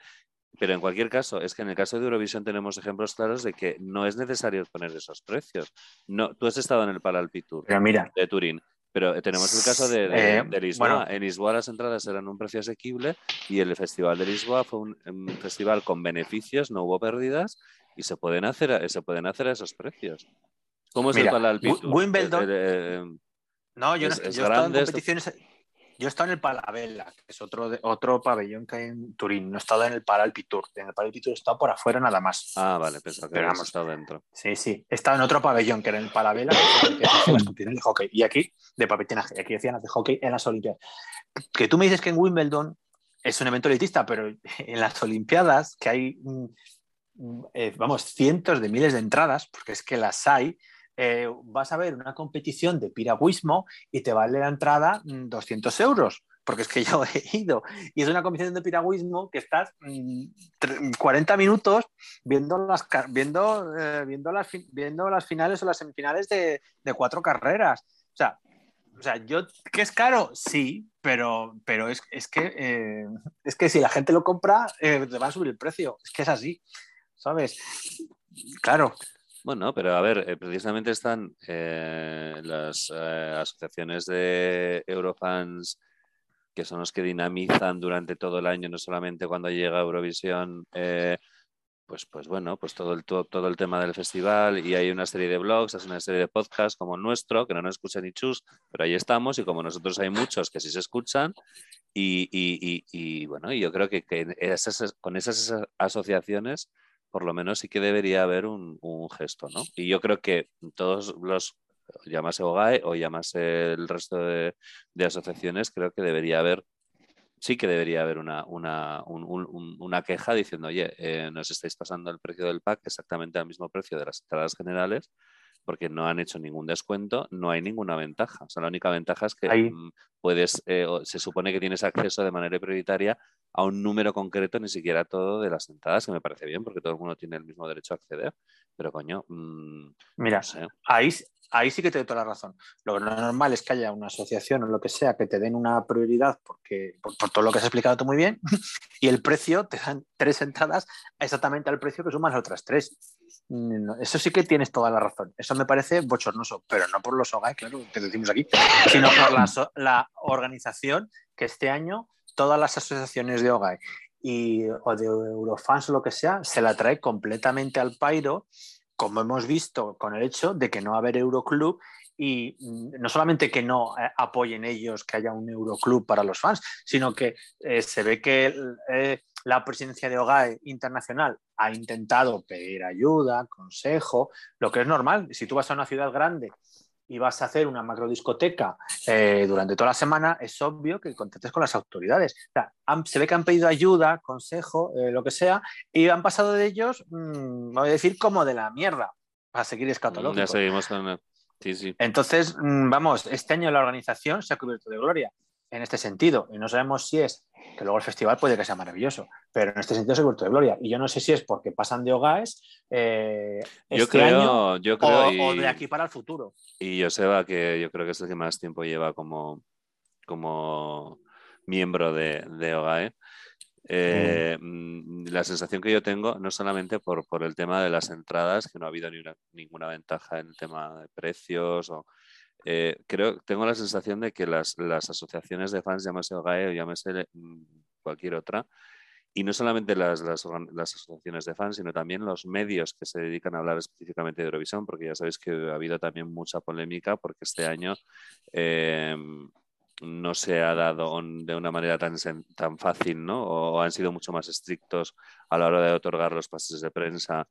Pero en cualquier caso, es que en el caso de Eurovisión tenemos ejemplos claros de que no es necesario poner esos precios. No, tú has estado en el Paralpi Tour Pero mira, de Turín, pero tenemos el caso de, de- Eh, de Lisboa. bueno. En Lisboa las entradas eran un precio asequible y el Festival de Lisboa fue un, un festival con beneficios, no hubo pérdidas y se pueden hacer, se pueden hacer a esos precios. ¿Cómo es Mira, el Paralpi Wi- Tour? Wimbledon- Eh, eh, no, yo, no, es- yo he es estado en esto. Yo he estado en el Palavela, que es otro, otro pabellón que hay en Turín. No he estado en el Paralpi Tour. En el Paralpi Tour he estado por afuera nada más. ah, vale, pensaba que vamos. estado dentro. Sí, sí. He estado en otro pabellón que era el Palavela, que hace las competiciones de hockey. Y aquí, de papetinaje. Aquí decían las de hockey en las Olimpiadas. Que tú me dices que en Wimbledon es un evento elitista, pero en las Olimpiadas, que hay, mm, mm, eh, vamos, cientos de miles de entradas, porque es que las hay, eh, vas a ver una competición de piragüismo y te vale la entrada mm, 200 euros. Porque es que yo he ido y es una competición de piragüismo que estás mm, tre- 40 minutos viendo las, viendo, eh, viendo, las, viendo las finales o las semifinales de, cuatro carreras. O sea, o sea, yo, ¿que es caro? Sí, pero, pero es, es que, eh, es que si la gente lo compra, te va a subir el precio. Es que es así, ¿sabes? Claro, Bueno, pero a ver, eh, precisamente están eh, las eh, asociaciones de Eurofans que son los que dinamizan durante todo el año, no solamente cuando llega Eurovisión, pues, pues bueno, pues todo el, todo, todo el tema del festival y hay una serie de blogs, hay una serie de podcasts como el nuestro, que no nos escuchan ni chus, pero ahí estamos y como nosotros hay muchos que sí se escuchan y, y- y- y, bueno, yo creo que, que esas- con esas asociaciones por lo menos sí que debería haber un, gesto, ¿no? Y yo creo que todos los, llámase OGAE o llámase el resto de, asociaciones, creo que debería haber, sí que debería haber una, una, un- un- un- una queja diciendo, oye, eh, nos estáis pasando el precio del pack exactamente al mismo precio de las entradas generales porque no han hecho ningún descuento, no hay ninguna ventaja. O sea, la única ventaja es que Ahí. mm, puedes, eh, se supone que tienes acceso de manera prioritaria a un número concreto, ni siquiera todo de las entradas, que me parece bien, porque todo el mundo tiene el mismo derecho a acceder. Pero coño, mm, mira, no sé. ahí, ahí sí que te doy toda la razón. Lo normal es que haya una asociación o lo que sea que te den una prioridad porque, por, por todo lo que has explicado tú muy bien y el precio te dan tres entradas exactamente al precio que suman las otras tres. Mm, Eso sí que tienes toda la razón. Eso me parece bochornoso, pero no por los OGAE, claro, que decimos aquí, sino por la, la organización que este año todas las asociaciones de OGAE y, o de Eurofans o lo que sea, se la trae completamente al pairo como hemos visto con el hecho de que no va haber Euroclub y mm, no solamente que no eh, apoyen ellos que haya un Euroclub para los fans, sino que eh, se ve que eh, la presidencia de OGAE internacional ha intentado pedir ayuda, consejo, lo que es normal. Si tú vas a una ciudad grande y vas a hacer una macrodiscoteca eh, durante toda la semana, es obvio que contactes con las autoridades. O sea, han- se ve que han pedido ayuda, consejo, eh, lo que sea, y han pasado de ellos, mm, voy a decir, como de la mierda, para seguir Ya escatológico. seguimos con... sí. Entonces, mm, vamos, este año la organización se ha cubierto de gloria en este sentido, y no sabemos si es que luego el festival puede que sea maravilloso, pero en este sentido se ha cubierto de gloria. Y yo no sé si es porque pasan de hogares eh, Yo este año creo, yo creo o, y, o de aquí para el futuro. y Joseba, que yo creo que es el que más tiempo lleva como, como miembro de, de OGAE. eh, mm, La sensación que yo tengo, no solamente por, por el tema de las entradas, que no ha habido ni una- ninguna ventaja en el tema de precios, o, eh, creo, tengo la sensación de que las, las asociaciones de fans, llámese OGAE o llámese mm, cualquier otra, y no solamente las, las, las asociaciones de fans, sino también los medios que se dedican a hablar específicamente de Eurovisión, porque ya sabéis que ha habido también mucha polémica, porque este año eh, no se ha dado de una manera tan, tan fácil, ¿no? O, han sido mucho más estrictos a la hora de otorgar los pases de prensa,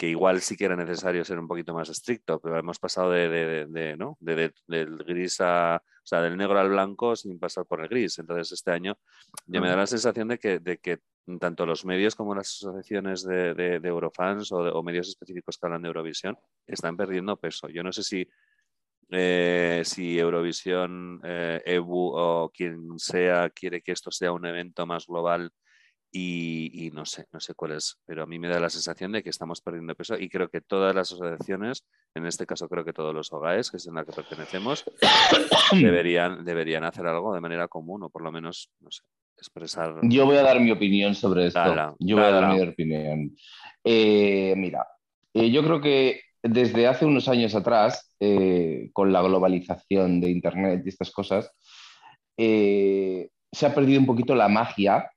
que igual sí que era necesario ser un poquito más estricto, pero hemos pasado de, de- de- de, ¿no? de, de- del gris a... O sea, del negro al blanco sin pasar por el gris. Entonces, este año ya me da la sensación de que, de que tanto los medios como las asociaciones de, de- Eurofans o, o medios específicos que hablan de Eurovisión están perdiendo peso. Yo no sé si, eh, si Eurovisión, eh, EBU o quien sea quiere que esto sea un evento más global y, y no sé, no sé cuál es, pero a mí me da la sensación de que estamos perdiendo peso y creo que todas las asociaciones, en este caso creo que todos los OGAES, que es en la que pertenecemos, deberían, deberían hacer algo de manera común o por lo menos, no sé, expresar... Yo voy a dar mi opinión sobre esto. Dala, yo voy a dar mi opinión. Eh, mira, eh, yo creo que desde hace unos años atrás, eh, con la globalización de Internet y estas cosas, se ha perdido un poquito la magia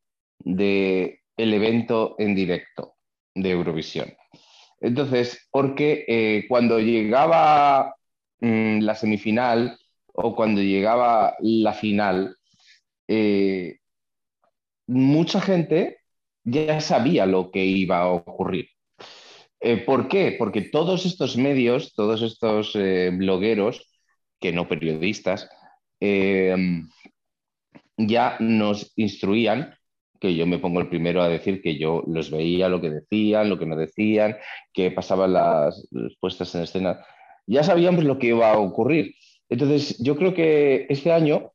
del evento en directo de Eurovisión. Entonces, porque eh, cuando llegaba mm, la semifinal o cuando llegaba la final, eh, mucha gente ya sabía lo que iba a ocurrir. Eh, ¿Por qué? Porque todos estos medios, todos estos blogueros, que no periodistas, ya nos instruían, que yo me pongo el primero a decir que yo los veía, lo que decían, lo que no decían, que pasaban las, puestas en escena. Ya sabíamos lo que iba a ocurrir. Entonces, yo creo que este año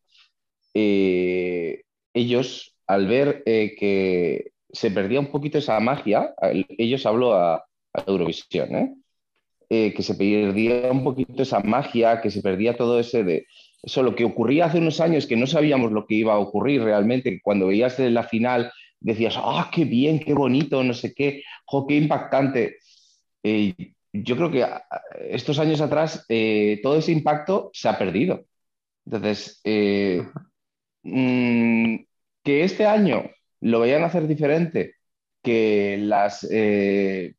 eh, ellos, al ver eh, que se perdía un poquito esa magia, el- ellos habló a, Eurovisión. Eh, que se perdía un poquito esa magia, que se perdía todo ese de eso, lo que ocurría hace unos años, que no sabíamos lo que iba a ocurrir realmente, cuando veías la final decías, ah, qué bien, qué bonito, no sé qué, jo, qué impactante. Eh, yo creo que a- a- estos años atrás eh, todo ese impacto se ha perdido. Entonces, eh, mm, que este año lo vayan a hacer diferente, que las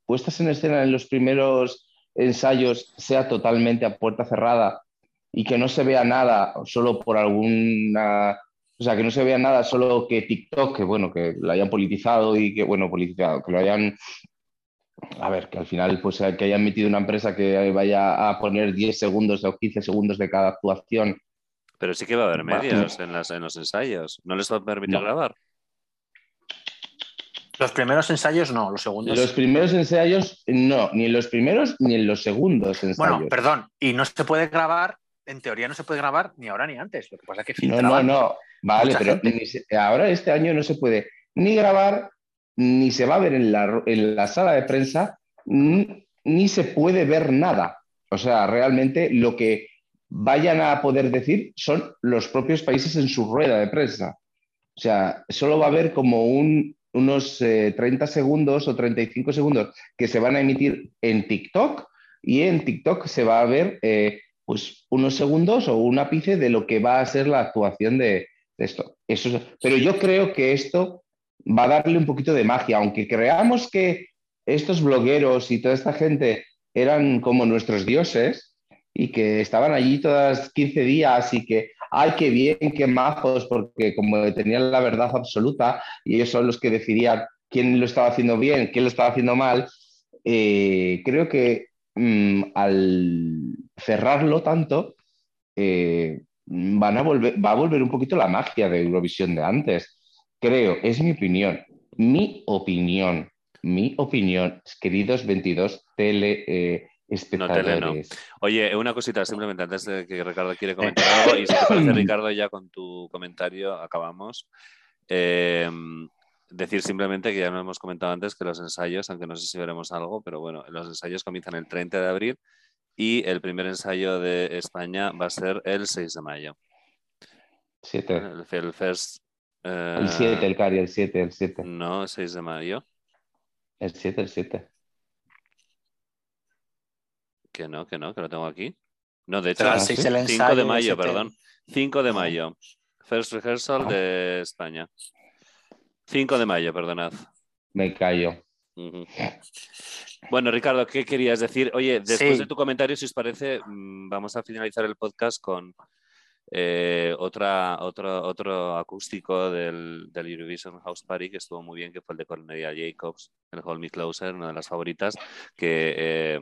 puestas en escena en los primeros ensayos sea totalmente a puerta cerrada y que no se vea nada solo por alguna, o sea, que no se vea nada solo que TikTok, que bueno, que lo hayan politizado y que, bueno, politizado, que lo hayan, a ver, que al final pues que hayan metido una empresa que vaya a poner 10 segundos o 15 segundos de cada actuación Pero sí que va a haber medios en, las, en los ensayos. ¿No les va a permitir No. grabar? Los primeros ensayos no, los segundos. Los primeros ensayos, no, ni en los primeros ni en los segundos ensayos. Bueno, perdón, y no se puede grabar, en teoría no se puede grabar ni ahora ni antes. Lo que pasa es que No, no, no. Vale, pero se- ahora este año no se puede ni grabar, ni se va a ver en la, en la sala de prensa, ni, ni se puede ver nada. O sea, realmente lo que vayan a poder decir son los propios países en su rueda de prensa. O sea, solo va a haber como un, unos eh, 30 segundos o 35 segundos que se van a emitir en TikTok y en TikTok se va a ver eh, pues unos segundos o un ápice de lo que va a ser la actuación de, esto. Eso es- pero yo creo que esto va a darle un poquito de magia, aunque creamos que estos blogueros y toda esta gente eran como nuestros dioses y que estaban allí todas 15 días y que, ay, qué bien, qué majos, porque como tenían la verdad absoluta y ellos son los que decidían quién lo estaba haciendo bien, quién lo estaba haciendo mal, eh, creo que mm, al cerrarlo tanto, eh, van a volver, va a volver un poquito la magia de Eurovisión de antes. Creo, es mi opinión. Mi opinión. Mi opinión, queridos 22 tele eh, espectadores. Oye, una cosita simplemente antes de que Ricardo quiere comentar algo. Y si te parece, Ricardo, ya con tu comentario acabamos. Eh, decir simplemente que ya nos hemos comentado antes que los ensayos, aunque no sé si veremos algo, pero bueno, los ensayos comienzan el 30 de abril y el primer ensayo de España va a ser el 6 de mayo. Siete. El, el first, eh, El 7, el Cari, el 7, el 7. No, 6 de mayo. El 7, el 7. Que no, que no, que lo tengo aquí. No, de hecho, Será Ah, el ¿sí? seis el 5 ensayo de el mayo, el- perdón. 5 de mayo. First rehearsal Ah. de España. 5 de mayo, perdonad. Me callo. Bueno, Ricardo, ¿qué querías decir? Oye, después Sí. de tu comentario, si os parece, mm, vamos a finalizar el podcast con Eh, otra, otro, otro acústico del, del, Eurovision House Party que estuvo muy bien, que fue el de Cornelia Jacobs, el Hold Me Closer, una de las favoritas, que... Eh,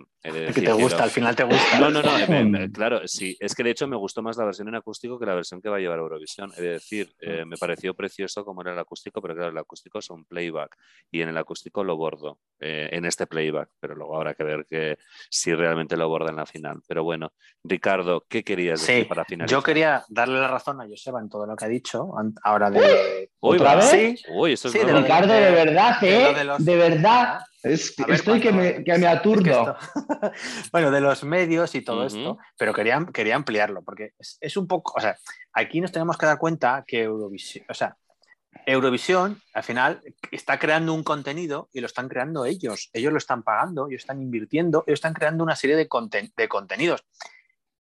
que te gusta, al final te gusta. No, no, no, claro, sí, es que de hecho me gustó más la versión en acústico que la versión que va a llevar Eurovisión. Es decir, eh, me pareció precioso como era el acústico, pero claro, el acústico es un playback y en el acústico lo bordo, eh, en este playback, pero luego habrá que ver que si realmente lo borda en la final. Pero bueno, Ricardo, ¿qué querías decir para finalizar? Yo quería darle la razón a Joseba en todo lo que ha dicho, ahora de... ¿Otra vez? Sí, Uy, esto es sí, de Ricardo, de, verdad, ¿eh? De, verdad. estoy que, me, que me aturdo. bueno, de los medios y todo esto, pero quería, quería ampliarlo, porque es, es, un poco, o sea, aquí nos tenemos que dar cuenta que Eurovisión, o sea, Eurovisión al final está creando un contenido y lo están creando ellos, ellos lo están pagando, ellos están invirtiendo, ellos están creando una serie de, de contenidos.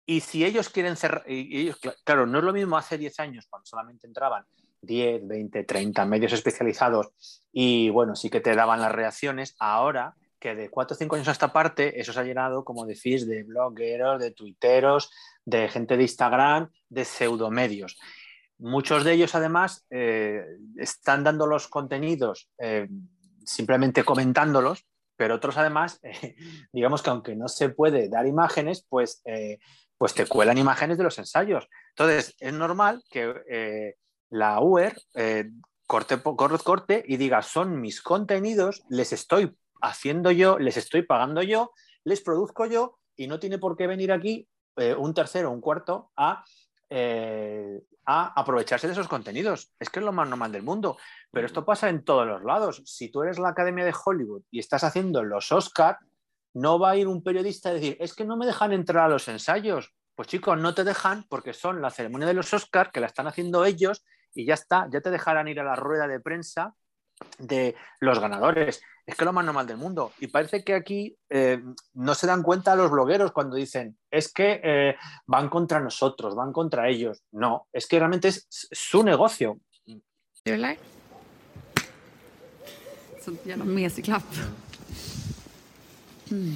Y si ellos quieren cerrar, ellos, claro, no es lo mismo hace 10 años cuando solamente entraban 10, 20, 30 medios especializados y bueno, sí que te daban las reacciones, ahora que de 4 o 5 años a esta parte, eso se ha llenado, como decís, de blogueros, de tuiteros, de gente de Instagram, de pseudomedios. Muchos de ellos, además, eh, están dando los contenidos eh, simplemente comentándolos, pero otros, además, eh, digamos que aunque no se puede dar imágenes, pues, pues te cuelan imágenes de los ensayos. Entonces, es normal que la UER corte, corte, corte y diga, son mis contenidos, les estoy haciendo yo, les estoy pagando yo, les produzco yo y no tiene por qué venir aquí eh, un tercero o un cuarto a, eh, a aprovecharse de esos contenidos. Es que es lo más normal del mundo. Pero esto pasa en todos los lados. Si tú eres la Academia de Hollywood y estás haciendo los Oscar, no va a ir un periodista a decir, es que no me dejan entrar a los ensayos. Pues chicos, no te dejan porque son la ceremonia de los Oscar que la están haciendo ellos y ya está, ya te dejarán ir a la rueda de prensa de los ganadores. Es que lo más normal del mundo. Y parece que aquí eh, no se dan cuenta los blogueros cuando dicen, es que eh, van contra nosotros, van contra ellos. No, es que realmente es su negocio. Hmm.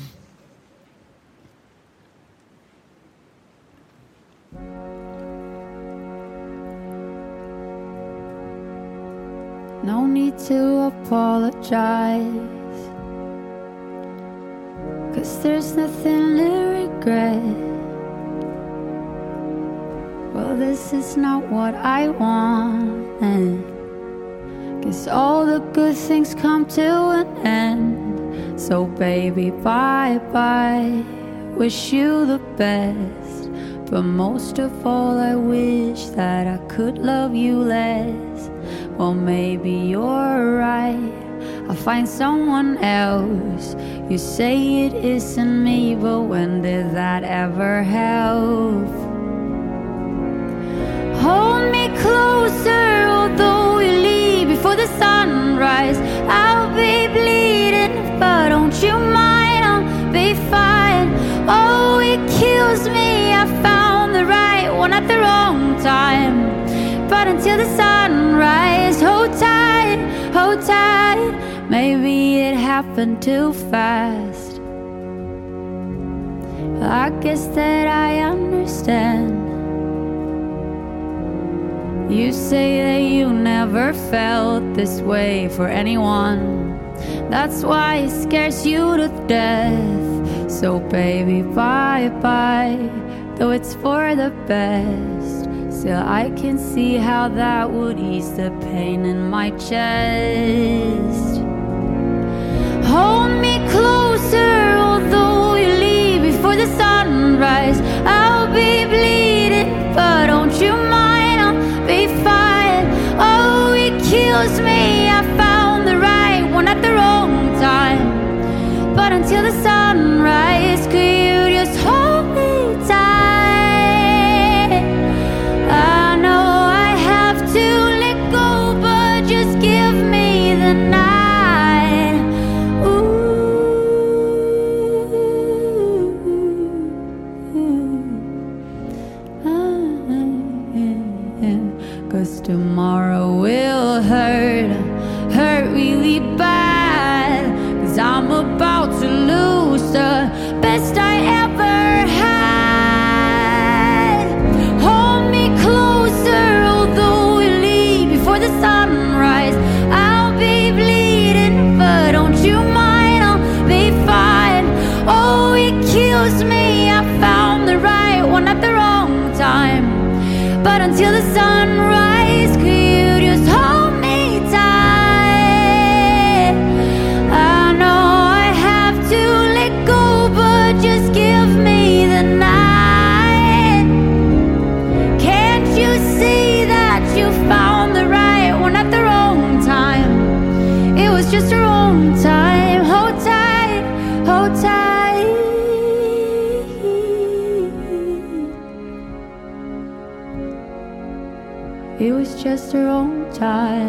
No need to apologize. Cause there's nothing to regret. Well, this is not what I wanted. Guess all the good things come to an end. So, baby, bye bye. Wish you the best. But most of all, I wish that I could love you less. Well, maybe you're right. I'll find someone else. You say it isn't me, but when did that ever help? Hold me closer, although you leave before the sunrise. Oh, it kills me. I found the right one at the wrong time. But until the sunrise, hold tight, hold tight. Maybe it happened too fast. I guess that I understand. You say that you never felt this way for anyone. That's why it scares you to death. So, baby, bye bye, though it's for the best. Still, I can see how that would ease the pain in my chest. Hold me closer, although you leave before the sunrise. I'll was just her own time.